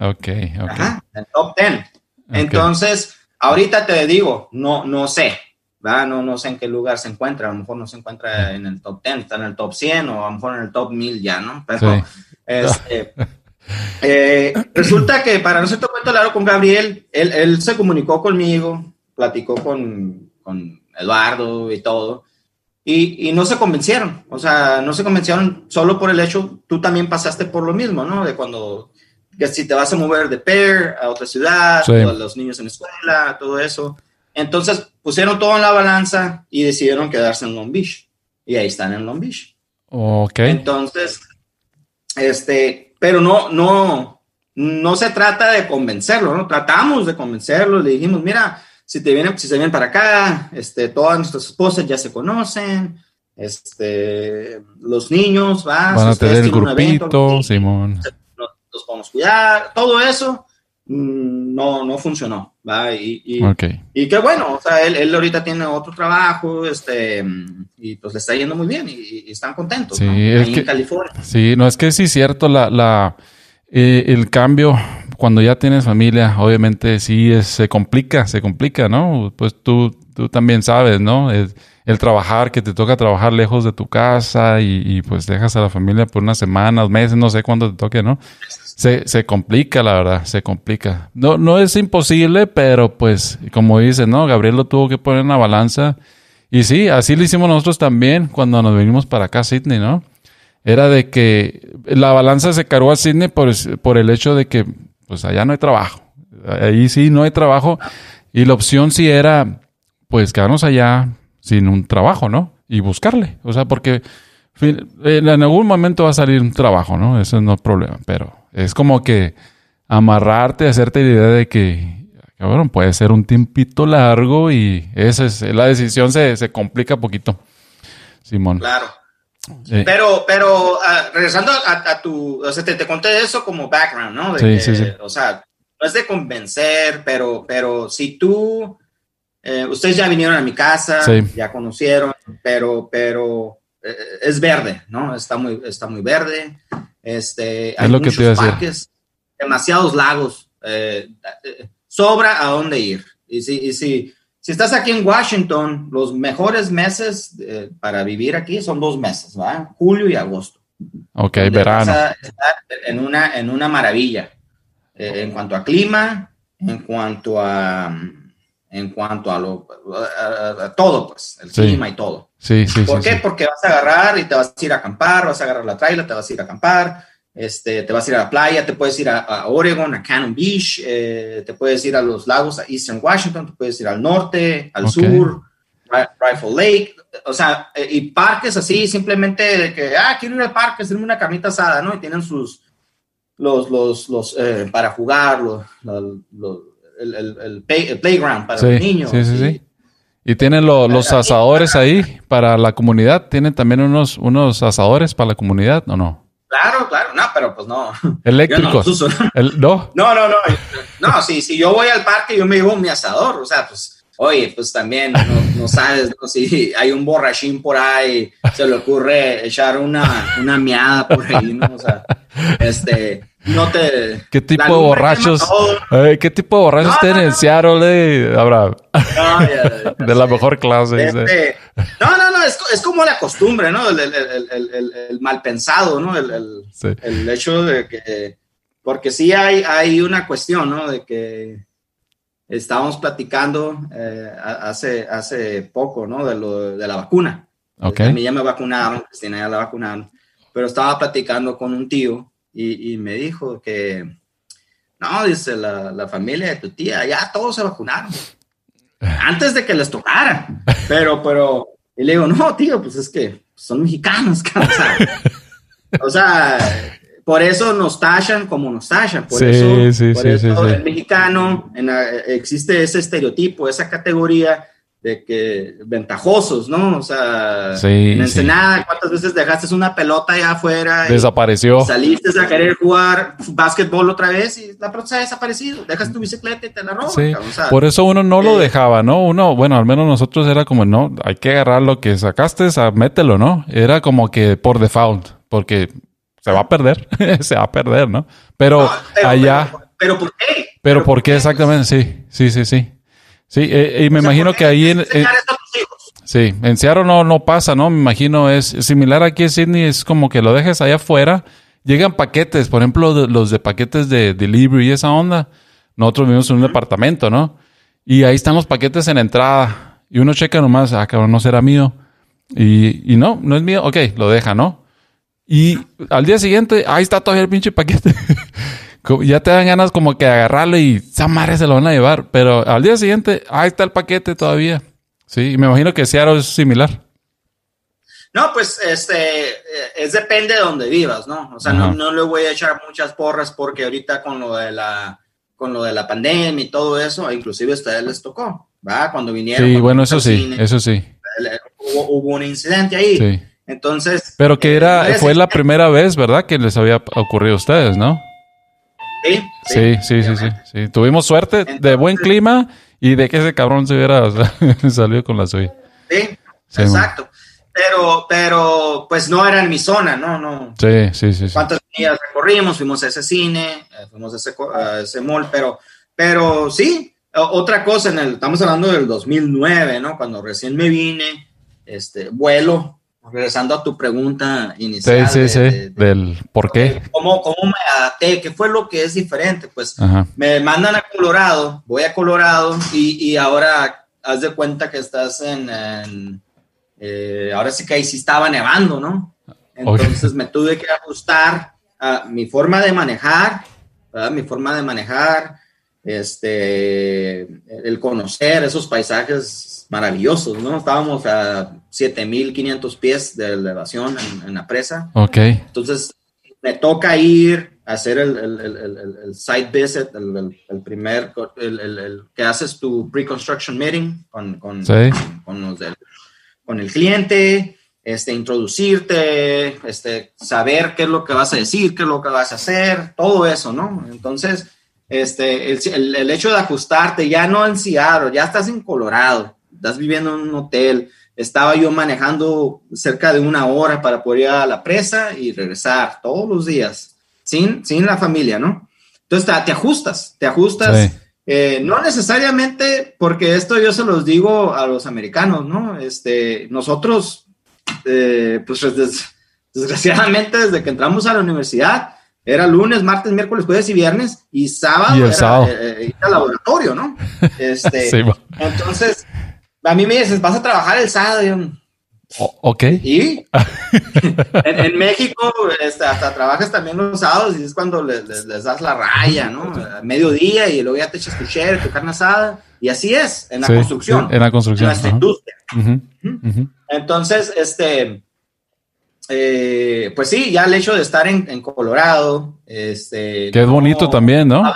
ok, ok. Ajá, el top 10. Entonces, ahorita te digo, no, no sé, ¿va? No, no sé en qué lugar se encuentra, a lo mejor no se encuentra en el top 10, está en el top 100 o a lo mejor en el top 1000 ya, ¿no? Pero, este, Eh, resulta que para no ser cuento largo con Gabriel, él, él, se comunicó conmigo, platicó con, con Eduardo y todo, y, y, no se convencieron, o sea, no se convencieron solo por el hecho, tú también pasaste por lo mismo, ¿no? De cuando, que si te vas a mover de Pear a otra ciudad, los niños en escuela, todo eso. Entonces pusieron todo en la balanza y decidieron quedarse en Long Beach. Y ahí están en Long Beach. Ok. Entonces, este, pero no, no, no se trata de convencerlo, ¿no? Tratamos de convencerlo, le dijimos, mira, si te vienen, si se vienen para acá, este, todas nuestras esposas ya se conocen, este, los niños, ¿va? Van a tener el grupito, Simón. Los, podemos cuidar, todo eso mm, no, no funcionó, ¿va? Y, y, y qué bueno, o sea, él, él, ahorita tiene otro trabajo, este, y pues le está yendo muy bien y, están contentos. Sí, en California. Sí, no es que sí es cierto la, la eh, el cambio cuando ya tienes familia, obviamente sí se complica, se complica, ¿no? Pues tú, tú también sabes, ¿no? El, el trabajar, que te toca trabajar lejos de tu casa y, pues dejas a la familia por unas semanas, meses, no sé cuándo te toque, ¿no? Se, se complica, la verdad, se complica. No, no es imposible, pero pues, como dices, ¿no? Gabriel lo tuvo que poner en la balanza y sí, así lo hicimos nosotros también cuando nos venimos para acá a Sydney, ¿no? Era de que la balanza se cargó a Sydney por, por el hecho de que, pues allá no hay trabajo. Ahí sí no hay trabajo. Y la opción sí era, pues quedarnos allá sin un trabajo, ¿no? Y buscarle. O sea, porque en algún momento va a salir un trabajo, ¿no? Eso no es problema. Pero es como que amarrarte, hacerte la idea de que bueno, puede ser un tiempito largo y esa es la decisión se, se complica poquito, Simón. Claro. Pero, pero ah, regresando a, tu, o sea, te, conté eso como background, ¿no? sí, sí, sí. O sea, no es de convencer, pero, pero si tú, eh, ustedes ya vinieron a mi casa, ya conocieron, pero, pero eh, es verde, ¿no? Está muy, está muy verde. Este, hay es lo que te parques, demasiados lagos eh, sobra a dónde ir. Y si, si, si estás aquí en Washington, los mejores meses para vivir aquí son dos meses, ¿va? Julio y agosto. Ok, verano. en una, en una maravilla. en cuanto a clima, en cuanto a en cuanto a, lo, a, todo, pues, el clima y todo. Sí, sí, ¿Por qué? Porque vas a agarrar y te vas a ir a acampar, vas a agarrar la trailer, te vas a ir a acampar, este, te vas a ir a la playa, te puedes ir a, Oregon, a Cannon Beach, eh, te puedes ir a los lagos, a Eastern Washington, te puedes ir al norte, al sur, Rifle Lake, o sea, eh, y parques así, simplemente de que, ah, quiero ir al parque, hacerme una carnita asada, ¿no? Y tienen sus, los, los, los, eh, para jugar, los, los el, playground para los niños. Sí, sí, sí. Y tienen los asadores ahí para la comunidad. ¿Tienen también unos, unos asadores para la comunidad o no? Claro, claro, no, pero pues no. Eléctricos. No, no. no, no, no. si, si yo voy al parque, yo me llevo mi asador. O sea, pues, oye, pues también no, sabes si hay un borrachín por ahí, se le ocurre echar una, una miada por ahí, ¿no? O sea, este no te. ¿Qué tipo de borrachos? ¿Qué tipo de borrachos tienen en Seattle, Abraham? De la mejor clase. Este, no, no, no, es, es, como la costumbre, ¿no? El, el, el, el mal pensado, ¿no? El, el, hecho de que. Porque sí hay, hay una cuestión, ¿no? De que estábamos platicando eh, hace, hace poco, ¿no? De, lo, de la vacuna. Ok. A mí ya me vacunaron, Cristina ya la vacunaron. Pero estaba platicando con un tío y, me dijo que, no, dice, la, la, familia de tu tía, ya todos se vacunaron. Antes de que les tocara. Pero, pero, y le digo, no, tío, pues es que son mexicanos, o sea, por eso nos tachan como nos tachan. Por eso, sí, por eso el mexicano, en existe ese estereotipo, esa categoría de que ventajosos, ¿no? O sea, en Ensenada, ¿cuántas veces dejaste una pelota allá afuera? Desapareció. saliste a querer jugar básquetbol otra vez y la pelota se ha desaparecido. Dejas tu bicicleta y te la roban. Sí. Por eso uno no lo eh, dejaba, ¿no? Uno, bueno, al menos nosotros era como, no, hay que agarrar lo que sacaste, mételo, ¿no? Era como que por default, porque se va a perder, se va a perder, ¿no? Pero, allá... Pero, ¿por qué? Pero, ¿por qué exactamente? Sí, sí, sí, sí. Sí, eh, y me imagino que ahí en... sí, en Seattle no, no pasa, ¿no? Me imagino es similar aquí en Sydney, es como que lo dejes allá afuera, llegan paquetes, por ejemplo, los de paquetes de delivery y esa onda. Nosotros vivimos en un departamento, ¿no? Y ahí están los paquetes en entrada. Y uno checa nomás, ah, cabrón, no será mío. Y, y no, no es mío. Ok, lo deja, ¿no? Y al día siguiente, ahí está todavía el pinche paquete. ya te dan ganas como que agarrarlo y esa madre se lo van a llevar. Pero al día siguiente, ahí está el paquete todavía. Sí, me imagino que Seattle es similar. No, pues este, es depende de donde vivas, ¿no? O sea, no, no, le voy a echar muchas porras porque ahorita con lo de la, con lo de la pandemia y todo eso, inclusive a ustedes les tocó, ¿va? Cuando vinieron. Sí, bueno, eso sí, eso sí. Hubo, hubo, un incidente ahí. Sí. Entonces. Pero que era, fue la primera vez, ¿verdad? Que les había ocurrido a ustedes, ¿no? Sí, sí, sí, sí, sí, Tuvimos suerte de buen clima y de que ese cabrón se hubiera salido con la suya. Sí, exacto. Pero, pero, pues no era en mi zona, ¿no? no. Sí, sí, sí. ¿Cuántos días recorrimos? Fuimos a ese cine, eh, fuimos a ese, a ese mall, pero, pero sí, otra cosa, en el, estamos hablando del 2009, ¿no? Cuando recién me vine, este, vuelo, regresando a tu pregunta inicial. Sí, sí, sí, del por qué. ¿Cómo, ¿Cómo, me adapté? ¿Qué fue lo que es diferente? Pues me mandan a Colorado, voy a Colorado y, y ahora haz de cuenta que estás en... Eh, ahora sí que ahí sí estaba nevando, ¿no? Entonces me tuve que ajustar a mi forma de manejar, ¿verdad? mi forma de manejar, este, el conocer esos paisajes maravillosos, ¿no? Estábamos a 7500 pies de elevación en, la presa. Ok. Entonces, me toca ir a hacer el, el, el, site visit, el, primer, el, que haces tu pre-construction meeting con, con, con, con, el cliente, este, introducirte, este, saber qué es lo que vas a decir, qué es lo que vas a hacer, todo eso, ¿no? Entonces, este, el, el hecho de ajustarte, ya no en Seattle, ya estás en Colorado, estás viviendo en un hotel. Estaba yo manejando cerca de una hora para poder ir a la presa y regresar todos los días, sin, sin la familia, ¿no? Entonces te, ajustas, te ajustas. Eh, no necesariamente, porque esto yo se los digo a los americanos, ¿no? Este, nosotros, eh, pues desgraciadamente desde que entramos a la universidad, era lunes, martes, miércoles, jueves y viernes, y sábado, era, eh, ir al laboratorio, ¿no? Este, entonces, a mí me dices, vas a trabajar el sábado, ok. Y en, México este, hasta trabajas también los sábados y es cuando les, das la raya, ¿no? A mediodía y luego ya te echas tu chévere, tu carne asada. Y así es, en la construcción. En la construcción. En la industria. Entonces, este, eh, pues sí, ya el hecho de estar en, Colorado, este... Que es bonito también, ¿no?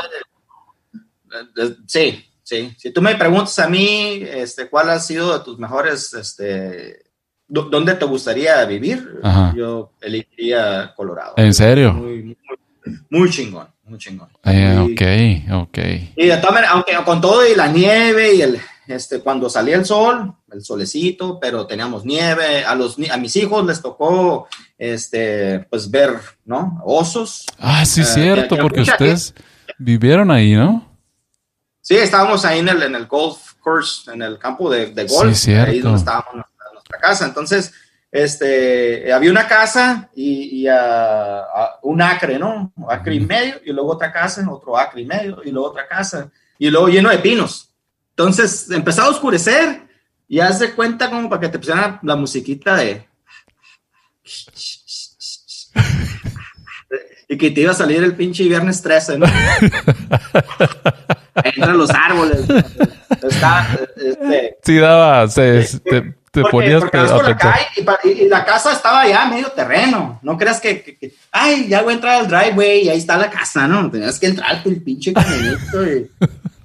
Sí, sí. Si tú me preguntas a mí, este, ¿cuál ha sido de tus mejores, este, ¿Dónde te gustaría vivir? Yo elegiría Colorado. ¿En serio? Muy, chingón, muy chingón. Eh, ok, ok. Y de todas aunque con todo y la nieve y el, este, cuando salía el sol, el solecito, pero teníamos nieve, a los, a mis hijos les tocó, este, pues ver, ¿no? Osos. Ah, sí, eh, cierto, porque ustedes vivieron ahí, ¿no? Sí, estábamos ahí en el, en el golf course, en el campo de, de golf. Sí, cierto. Ahí donde estábamos casa. Entonces, este, había una casa y, un acre, ¿no? acre y medio, y luego otra casa, otro acre y medio, y luego otra casa, y luego lleno de pinos. Entonces, empezaba a oscurecer y haz de cuenta como para que te pusieran la musiquita de... y que te iba a salir el pinche viernes 13, ¿no? Entre los árboles. Está, este, sí, daba, se, te ponías y, la casa estaba ya medio terreno. No creas que, ay, ya voy a entrar al driveway y ahí está la casa, ¿no? Tenías que entrar el pinche camionito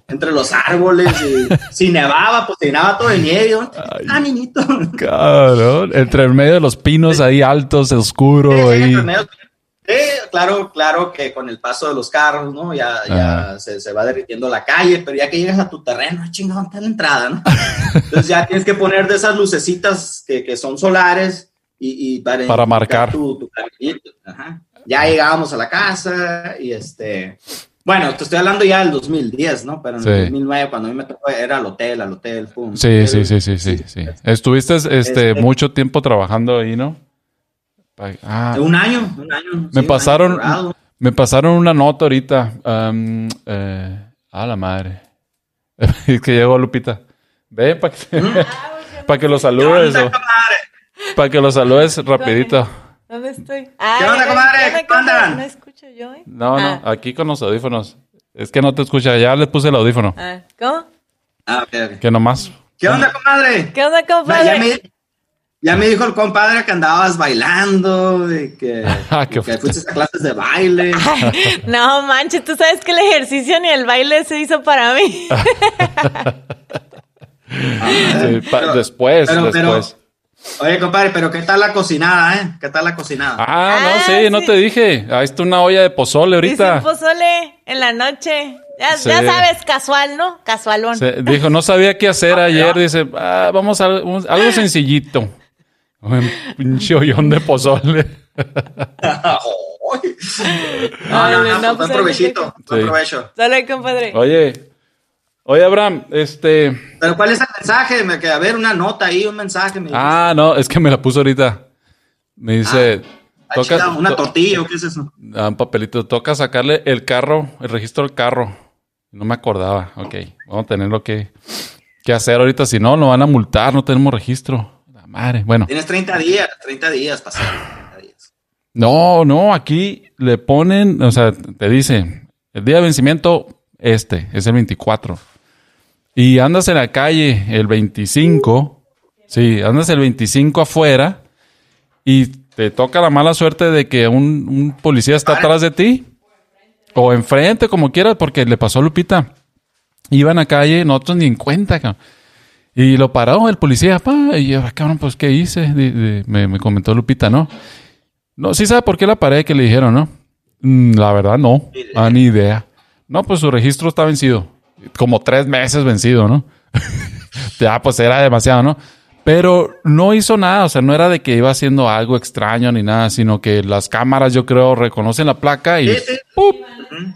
entre los árboles. Y, si nevaba, pues te todo el nieve. ah, niñito. Cabrón, entre el medio de los pinos ahí altos, oscuro. ahí claro, claro que con el paso de los carros, ¿no? Ya, ya se, va derritiendo la calle, pero ya que llegas a tu terreno, chingón, está la entrada, ¿no? Entonces ya tienes que poner de esas lucecitas que, que son solares y, para, para marcar tu, Ya llegábamos a la casa y este... Bueno, te estoy hablando ya del 2010, ¿no? Pero en el 2009, cuando a mí me tocó, era el hotel, al hotel, pum. Sí, sí, sí, sí, sí, sí. Estuviste este, este, mucho tiempo trabajando ahí, ¿no? Ah. un año, un año. Me pasaron, me pasaron una nota ahorita. Eh, a la madre. es que llegó Lupita. Ve para que, para que lo saludes. Para que lo saludes rapidito. ¿Dónde estoy? ¿Qué onda, comadre? ¿Qué onda? No escucho yo, ¿eh? No, no, ah. aquí con los audífonos. Es que no te escucha, ya le puse el audífono. Ah, ¿Cómo? Ah, ok, Que nomás. ¿Qué onda, comadre? ¿Qué onda, compadre? Ya me dijo el compadre que andabas bailando, de que, ah, que fuiste a clases de baile. no, manches, tú sabes que el ejercicio ni el baile se hizo para mí. después, después. oye, compadre, pero ¿qué tal la cocinada, eh? ¿Qué tal la cocinada? Ah, no, ah, sí, no te dije. Ahí está una olla de pozole ahorita. Sí, pozole en la noche. Ya, sabes, casual, ¿no? Casualón. dijo, no sabía qué hacer ah, ayer. Dice, ah, vamos a algo sencillito. Un pinche hoyón de pozole. no, no, no, no, pues, provechito. Buen provecho. Dale, compadre. Oye, oye, Abraham, este. ¿Pero cuál es el mensaje? Me queda ver una nota ahí, un mensaje. ah, no, es que me la puso ahorita. Me dice. Ah, toca, ¿Una tortilla o qué es eso? Ah, un papelito. Toca sacarle el carro, el registro del carro. No me acordaba. Ok, vamos a tenerlo que, que hacer ahorita. Si no, lo van a multar. No tenemos registro madre. Bueno. Tienes 30 días, 30 días pasar. No, no, aquí le ponen, o sea, te dice, el día de vencimiento, este, es el 24. Y andas en la calle el 25, sí, andas el 25 afuera y te toca la mala suerte de que un, policía está atrás de ti o enfrente, como quieras, porque le pasó a Lupita. Iban a calle, nosotros ni en cuenta, cabrón. Y lo paró el policía, pa, y yo, ah, cabrón, pues, ¿qué hice? me, comentó Lupita, ¿no? No, sí sabe por qué la paré que le dijeron, ¿no? Mm, la verdad, no. Ah, ni idea. No, pues su registro está vencido. Como tres meses vencido, ¿no? ya, pues era demasiado, ¿no? Pero no hizo nada, o sea, no era de que iba haciendo algo extraño ni nada, sino que las cámaras, yo creo, reconocen la placa y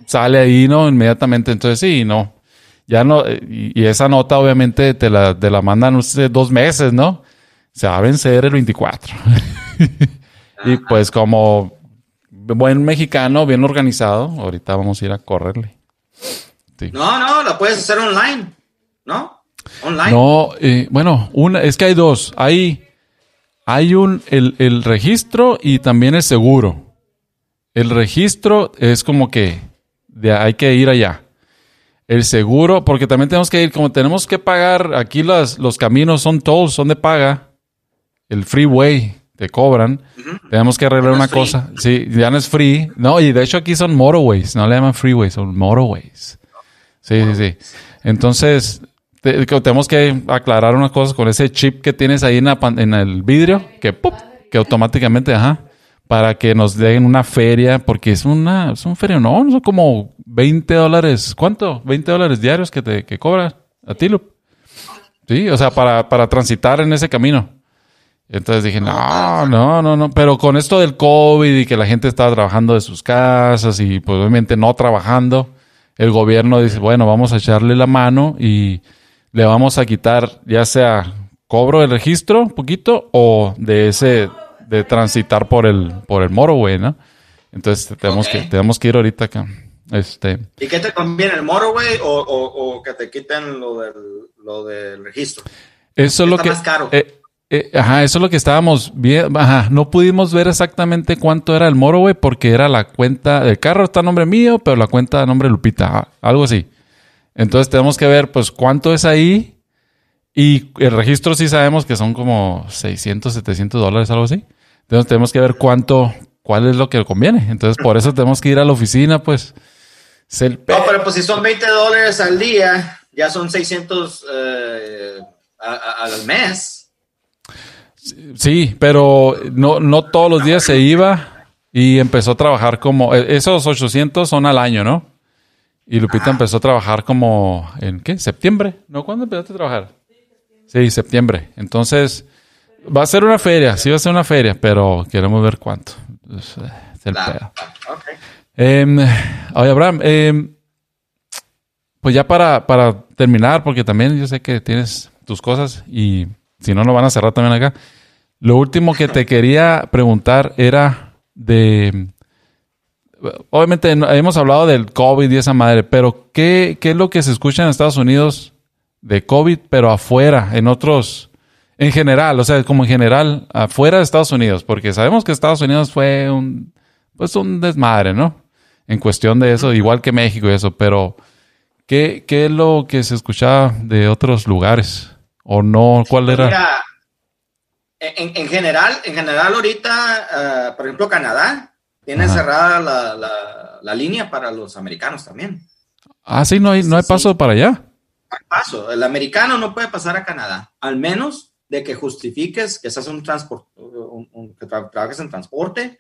sale ahí, ¿no? Inmediatamente. Entonces, sí, no. Ya no, y, esa nota obviamente te la, te la mandan dos meses, ¿no? Se va a vencer el 24. y pues como buen mexicano, bien organizado, ahorita vamos a ir a correrle. No, no, la puedes hacer online, ¿no? Online. No, eh, bueno, una, es que hay dos. Hay, hay un, el, registro y también el seguro. El registro es como que de, hay que ir allá. El seguro, porque también tenemos que ir, como tenemos que pagar, aquí las, los caminos son todos, son de paga. El freeway te cobran. Tenemos que arreglar una cosa. Sí, ya no es free. No, y de hecho aquí son motorways, no le llaman freeways, son motorways. Sí, sí, sí. Entonces, tenemos que aclarar unas cosas con ese chip que tienes ahí en, en el vidrio, que, que automáticamente, ajá, para que nos den una feria, porque es una, es un feria, no, son como 20 dólares, ¿cuánto? 20 dólares diarios que te que cobra a ti, Sí, o sea, para, para transitar en ese camino. Entonces dije, no, no, no, no, pero con esto del COVID y que la gente estaba trabajando de sus casas y pues obviamente no trabajando, el gobierno dice, bueno, vamos a echarle la mano y le vamos a quitar ya sea cobro de registro un poquito o de ese de transitar por el por el motorway, ¿no? Entonces tenemos que tenemos que ir ahorita acá. Este. ¿Y qué te conviene el motorway o, o, que te quiten lo del, lo del registro? Eso es lo que más caro. Eh, eh, ajá, eso es lo que estábamos viendo. Ajá, no pudimos ver exactamente cuánto era el motorway porque era la cuenta del carro está a nombre mío, pero la cuenta a nombre de Lupita, algo así. Entonces tenemos que ver pues cuánto es ahí y el registro sí sabemos que son como 600, 700 dólares, algo así. Entonces tenemos que ver cuánto, cuál es lo que conviene. Entonces por eso tenemos que ir a la oficina, pues. No, pero pues si son 20 dólares al día, ya son 600 eh, al mes. Sí, pero no, no todos los días se iba y empezó a trabajar como, e, esos 800 son al año, ¿no? Y Lupita empezó a trabajar como en qué? ¿Septiembre? ¿No? ¿Cuándo empezaste a trabajar? Sí, septiembre. Entonces, va a ser una feria, sí va a ser una feria, pero queremos ver cuánto. Es, el pedo. Em, oye, Abraham, em, pues ya para, para terminar, porque también yo sé que tienes tus cosas y si no, no van a cerrar también acá. Lo último que te quería preguntar era de obviamente hemos hablado del COVID y esa madre, pero ¿qué, ¿qué, es lo que se escucha en Estados Unidos de COVID, pero afuera, en otros, en general, o sea, como en general, afuera de Estados Unidos? Porque sabemos que Estados Unidos fue un, pues un desmadre, ¿no? En cuestión de eso, igual que México y eso, pero ¿qué, qué es lo que se escuchaba de otros lugares? ¿O no? ¿Cuál era? Mira, en, en, general, en general ahorita, ah, por ejemplo, Canadá, tiene cerrada la, la, línea para los americanos también. Ah, sí, no hay, no hay paso para allá. Hay paso. El americano no puede pasar a Canadá, al menos de que justifiques que seas un transporte, que trabajes en transporte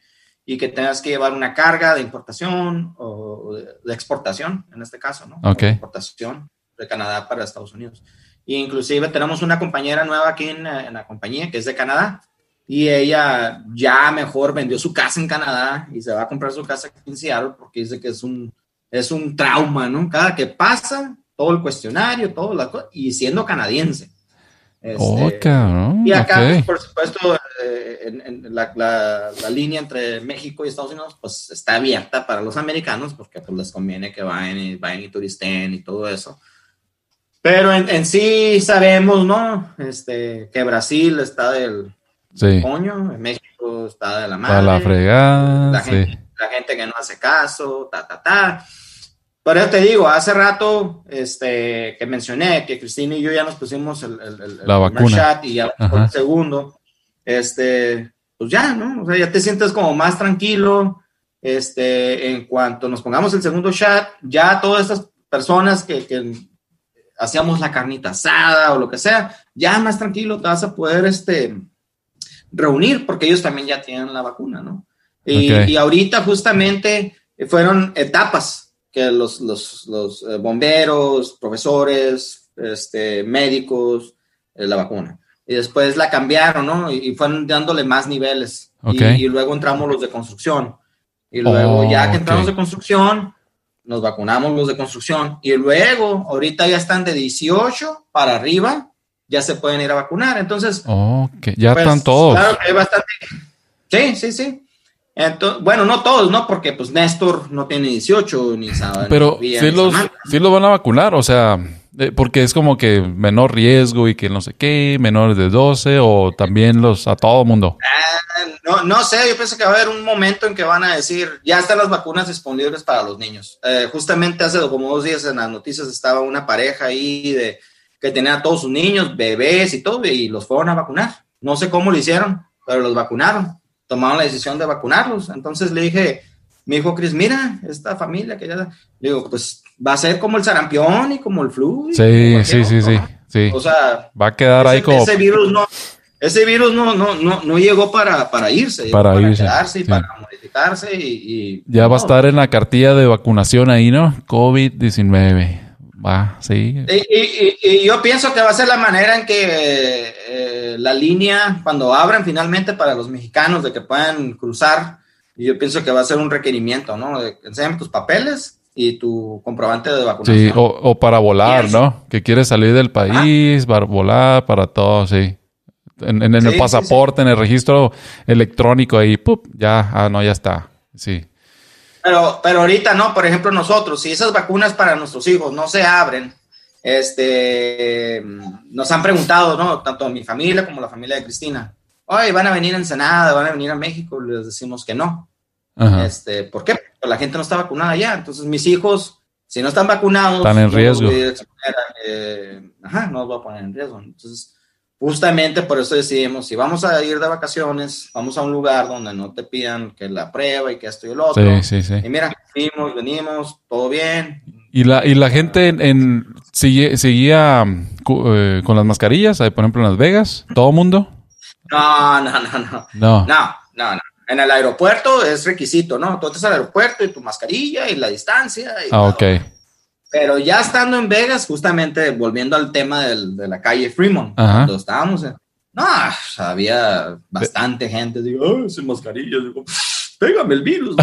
y que tengas que llevar una carga de importación o de, exportación, en este caso, ¿no? Ok. exportación de Canadá para Estados Unidos. E inclusive tenemos una compañera nueva aquí en, en la compañía que es de Canadá y ella ya mejor vendió su casa en Canadá y se va a comprar su casa en Seattle porque dice que es un, es un trauma, ¿no? Cada que pasa, todo el cuestionario, todo la y siendo canadiense. Este, oh, y acá, por supuesto, eh, en, la, la, línea entre México y Estados Unidos, pues está abierta para los americanos porque pues les conviene que vayan y, vayan y turisten y todo eso. Pero en, en sí sabemos, ¿no? Este, que Brasil está del, Sí. Coño, en México está de la madre. A la fregada. La, gente, la gente que no hace caso, ta, ta, ta. Pero yo te digo, hace rato este, que mencioné que Cristina y yo ya nos pusimos el, el, la vacuna. chat y ya por el segundo, este, pues ya, ¿no? O sea, ya te sientes como más tranquilo. Este, en cuanto nos pongamos el segundo chat, ya todas estas personas que, que hacíamos la carnita asada o lo que sea, ya más tranquilo te vas a poder, este, reunir, porque ellos también ya tienen la vacuna, ¿no? Y, ahorita justamente fueron etapas que los, los, los eh, bomberos, profesores, este, médicos, eh, la vacuna. Y después la cambiaron, ¿no? Y, fueron dándole más niveles. Y, luego entramos los de construcción. Y luego, ya que entramos de construcción, nos vacunamos los de construcción. Y luego, ahorita ya están de 18 para arriba, ya se pueden ir a vacunar. Entonces, ya pues, están todos. Claro que hay bastante. Sí, sí, sí. Entonces, bueno, no todos, ¿no? Porque pues Néstor no tiene 18 ni sabe. Pero sí, los, sí los van a vacunar, o sea, porque es como que menor riesgo y que no sé qué, menores de 12 o también los a todo mundo. Ah, no, no sé, yo pienso que va a haber un momento en que van a decir, ya están las vacunas disponibles para los niños. Eh, justamente hace como dos días en las noticias estaba una pareja ahí de que tenía a todos sus niños, bebés y todo, y los fueron a vacunar. No sé cómo lo hicieron, pero los vacunaron. Tomaron la decisión de vacunarlos. Entonces le dije, mi hijo Cris, mira, esta familia que ya... Le digo, pues va a ser como el sarampión y como el flu. Sí, sí, sí, sí, sí. O sea, va a quedar ahí como... Ese virus no, ese virus no, no, no, no llegó para, para irse, para, para irse, quedarse y para modificarse y... ya va a estar en la cartilla de vacunación ahí, ¿no? COVID-19. Va, sí. Y, yo pienso que va a ser la manera en que eh, la línea, cuando abran finalmente para los mexicanos de que puedan cruzar, y yo pienso que va a ser un requerimiento, ¿no? Enséñame tus papeles y tu comprobante de vacunación. Sí, o, para volar, ¿no? Que quieres salir del país, para volar, para todo, sí. En, el pasaporte, en el registro electrónico ahí, ¡pup! ya, ah, no, ya está, sí. Pero, pero ahorita no, por ejemplo, nosotros, si esas vacunas para nuestros hijos no se abren, este, nos han preguntado, ¿no? Tanto mi familia como la familia de Cristina, oye, van a venir a Ensenada, van a venir a México, les decimos que no. Este, ¿Por qué? Porque la gente no está vacunada ya. Entonces, mis hijos, si no están vacunados, están en riesgo. Eh, ajá, no los voy a poner en riesgo. Entonces, justamente por eso decidimos, si vamos a ir de vacaciones, vamos a un lugar donde no te pidan que la prueba y que esto y lo otro. Sí, sí, sí. Y mira, venimos, venimos, todo bien. ¿Y la, y la gente en, seguía eh, con las mascarillas, por ejemplo, en Las Vegas? ¿Todo mundo? No, no, no, no. No. No, no, no. En el aeropuerto es requisito, ¿no? Tú estás al aeropuerto y tu mascarilla y la distancia. ah, ok. Pero ya estando en Vegas, justamente volviendo al tema del, de la calle Fremont, cuando estábamos, no, había bastante gente, digo, oh, sin mascarilla, digo, pégame el virus.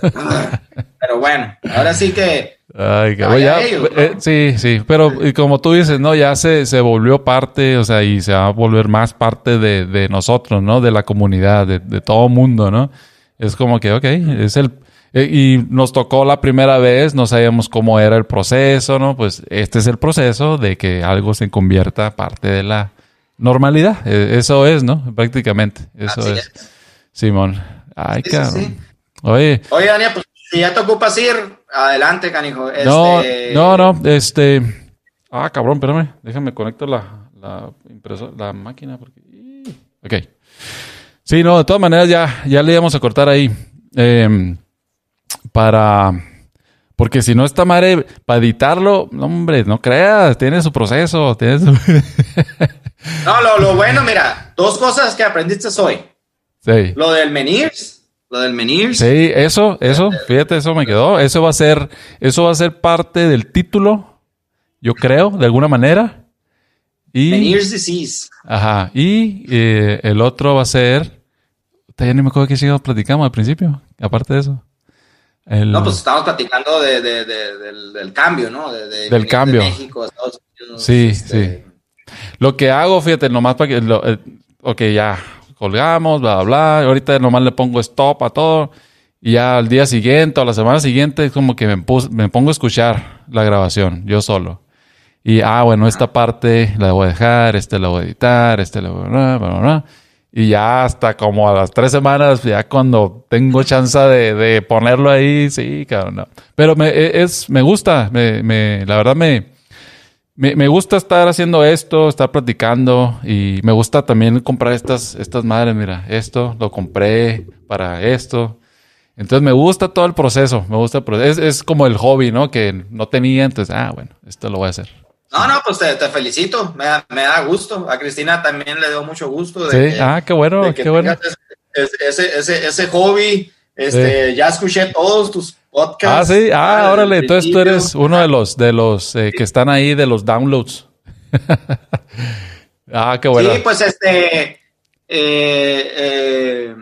pero bueno, ahora sí que Ay, ya, eh, sí, sí, pero como tú dices, ¿no? Ya se, se volvió parte, o sea, y se va a volver más parte de, de nosotros, ¿no? De la comunidad, de, de todo mundo, ¿no? Es como que, ok, es el... Eh, y nos tocó la primera vez, no sabíamos cómo era el proceso, ¿no? Pues este es el proceso de que algo se convierta parte de la normalidad. E, eso es, ¿no? Prácticamente. Eso es. Simón. Ay, cabrón. Oye. Oye, Daniel, pues si ya te ocupas ir, adelante, canijo. No, este, no, no, este. Ah, cabrón, espérame. Déjame conectar la, la impresora, la máquina. Porque... Ok. Sí, no, de todas maneras ya, ya le íbamos a cortar ahí. Em, para. Porque si no está madre, para editarlo, hombre, no creas, tiene su proceso, tiene su... no, lo, lo, bueno, mira, dos cosas que aprendiste hoy. Sí. Lo del menís lo del menir. Sí, eso, eso, fíjate, eso me quedó. Eso va a ser, eso va a ser parte del título, yo creo, de alguna manera. Y, Meniere's disease. Ajá. Y eh, el otro va a ser. Ya ni me acuerdo que sigamos platicamos al principio, aparte de eso. No, pues estamos platicando de, de, del, del, cambio, ¿no? del cambio. México, Estados Unidos. Sí, este... sí. Lo que hago, fíjate, nomás para que. Lo, eh, ok, ya colgamos, bla, bla, bla. Ahorita nomás le pongo stop a todo. Y ya al día siguiente o la semana siguiente es como que me, me pongo a escuchar la grabación, yo solo. Y, ah, bueno, esta parte la voy a dejar, este la voy a editar, este la voy a... Y ya hasta como a las tres semanas, ya cuando tengo chance de, de ponerlo ahí, sí, cabrón. No. Pero me, e, es, me gusta, me, me, la verdad me, me, me, gusta estar haciendo esto, estar platicando y me gusta también comprar estas, estas madres. Mira, esto lo compré para esto. Entonces me gusta todo el proceso, me gusta Es, es como el hobby, ¿no? Que no tenía, entonces, ah, bueno, esto lo voy a hacer. No, no, pues te, te felicito, me da, me da, gusto. A Cristina también le dio mucho gusto. De sí, ah, qué bueno, qué bueno. Ese, ese, ese, hobby, este, ya escuché todos tus Ah, sí. Ah, órale. Entonces tú eres uno de los, de los eh, que están ahí, de los downloads. Ah, qué bueno. Sí, pues este. Eh,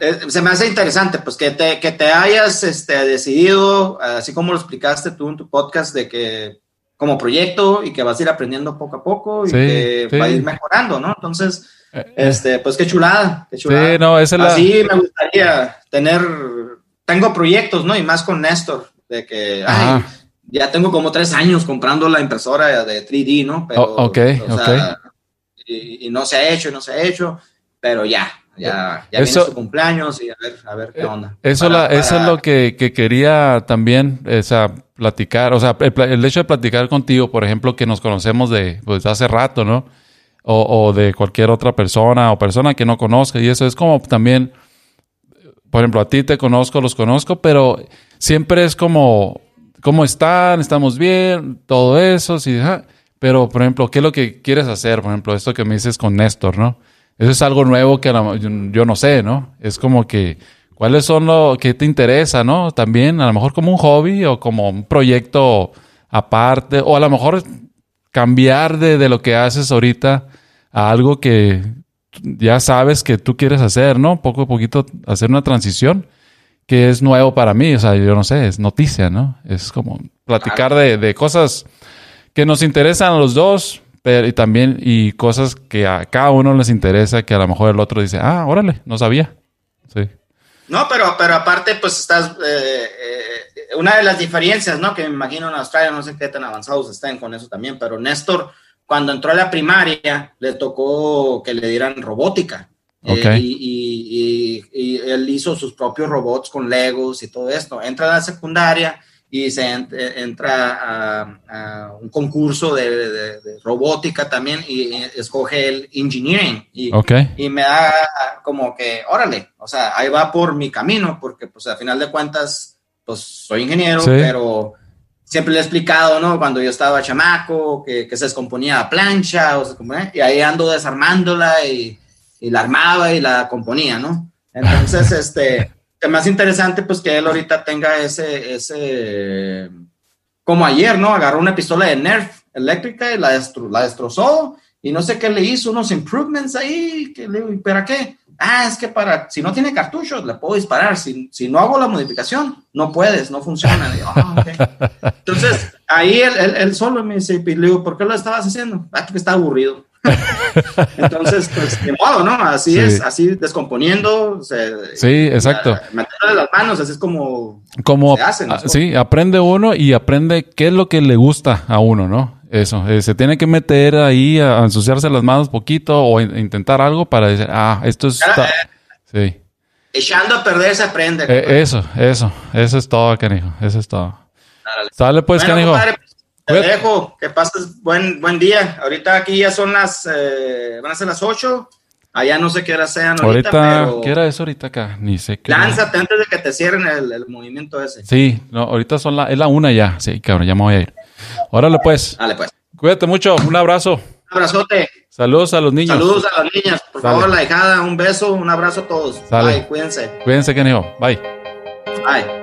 eh, se me hace interesante, pues que te, que te hayas este, decidido, así como lo explicaste tú en tu podcast, de que como proyecto y que vas a ir aprendiendo poco a poco y que va a ir mejorando, ¿no? Entonces, este, pues qué chulada, qué chulada. Sí, no, esa es Así me gustaría tener, tengo proyectos, ¿no? Y más con Néstor, de que, ay, ya tengo como tres años comprando la impresora de 3D, ¿no? Pero, oh, ok, ok y, no se ha hecho, no se ha hecho, pero ya, ya, ya eso, viene su cumpleaños y a ver, a ver qué eh, onda. Eso, eso es lo que, quería también, o sea, platicar, o sea, el, hecho de platicar contigo, por ejemplo, que nos conocemos de pues, hace rato, ¿no? O, o, de cualquier otra persona o persona que no conozca, y eso es como también, por ejemplo, a ti te conozco, los conozco, pero siempre es como, ¿cómo están? ¿Estamos bien? Todo eso, sí, pero, por ejemplo, ¿qué es lo que quieres hacer? Por ejemplo, esto que me dices con Néstor, ¿no? Eso es algo nuevo que yo no sé, ¿no? Es como que, ¿cuáles son lo que te interesa, ¿no? También, a lo mejor como un hobby o como un proyecto aparte, o a lo mejor cambiar de, de lo que haces ahorita a algo que ya sabes que tú quieres hacer, ¿no? Poco a poquito hacer una transición que es nuevo para mí, o sea, yo no sé, es noticia, ¿no? Es como platicar de, de cosas que nos interesan a los dos, pero y también y cosas que a cada uno les interesa, que a lo mejor el otro dice, ah, órale, no sabía. Sí. No, pero, pero aparte, pues estás, eh, eh, una de las diferencias, ¿no? Que me imagino en Australia, no sé qué tan avanzados estén con eso también, pero Néstor, cuando entró a la primaria, le tocó que le dieran robótica. Eh, y, y, él hizo sus propios robots con Legos y todo esto. Entra a la secundaria y se entra a, un concurso de, robótica también y, escoge el engineering y, y, me da como que, órale, o sea, ahí va por mi camino, porque pues al final de cuentas, pues soy ingeniero, pero siempre le he explicado, ¿no? Cuando yo estaba chamaco, que, que se descomponía la plancha, o y ahí ando desarmándola y, y la armaba y la componía, ¿no? Entonces, este más interesante, pues que él ahorita tenga ese, ese, como ayer, ¿no? Agarró una pistola de Nerf eléctrica y la, la destrozó y no sé qué le hizo, unos improvements ahí, que le, ¿para qué? Ah, es que para, si no tiene cartuchos, le puedo disparar. Si, si no hago la modificación, no puedes, no funciona. Ah, Entonces, ahí él, él, solo me dice, le digo, ¿por qué lo estabas haciendo? Ah, porque está aburrido. Entonces, pues, de modo, ¿no? Así es, así descomponiendo. sí, exacto. Meterle las manos, así es como, como se hace, Sí, aprende uno y aprende qué es lo que le gusta a uno, ¿no? Eso, eh, se tiene que meter ahí a, ensuciarse las manos poquito o intentar algo para decir, ah, esto es... sí. Echando a perder se aprende. Eh, eso, eso, eso es todo, canijo, eso es todo. Sale pues, canijo. Te dejo, que pases buen, buen día. Ahorita aquí ya son las, eh, van a ser las 8. Allá no sé qué hora sean ahorita. Ahorita, ¿qué hora es ahorita acá? Ni sé qué. Lánzate antes de que te cierren el, movimiento ese. Sí, no, ahorita son la, es la una ya. Sí, cabrón, ya me voy a ir. Órale pues. Dale pues. Cuídate mucho, un abrazo. Un abrazote. Saludos a los niños. Saludos a las niñas. Por favor, la hijada, un beso, un abrazo a todos. Bye, cuídense. Cuídense, Kenio. Bye. Bye.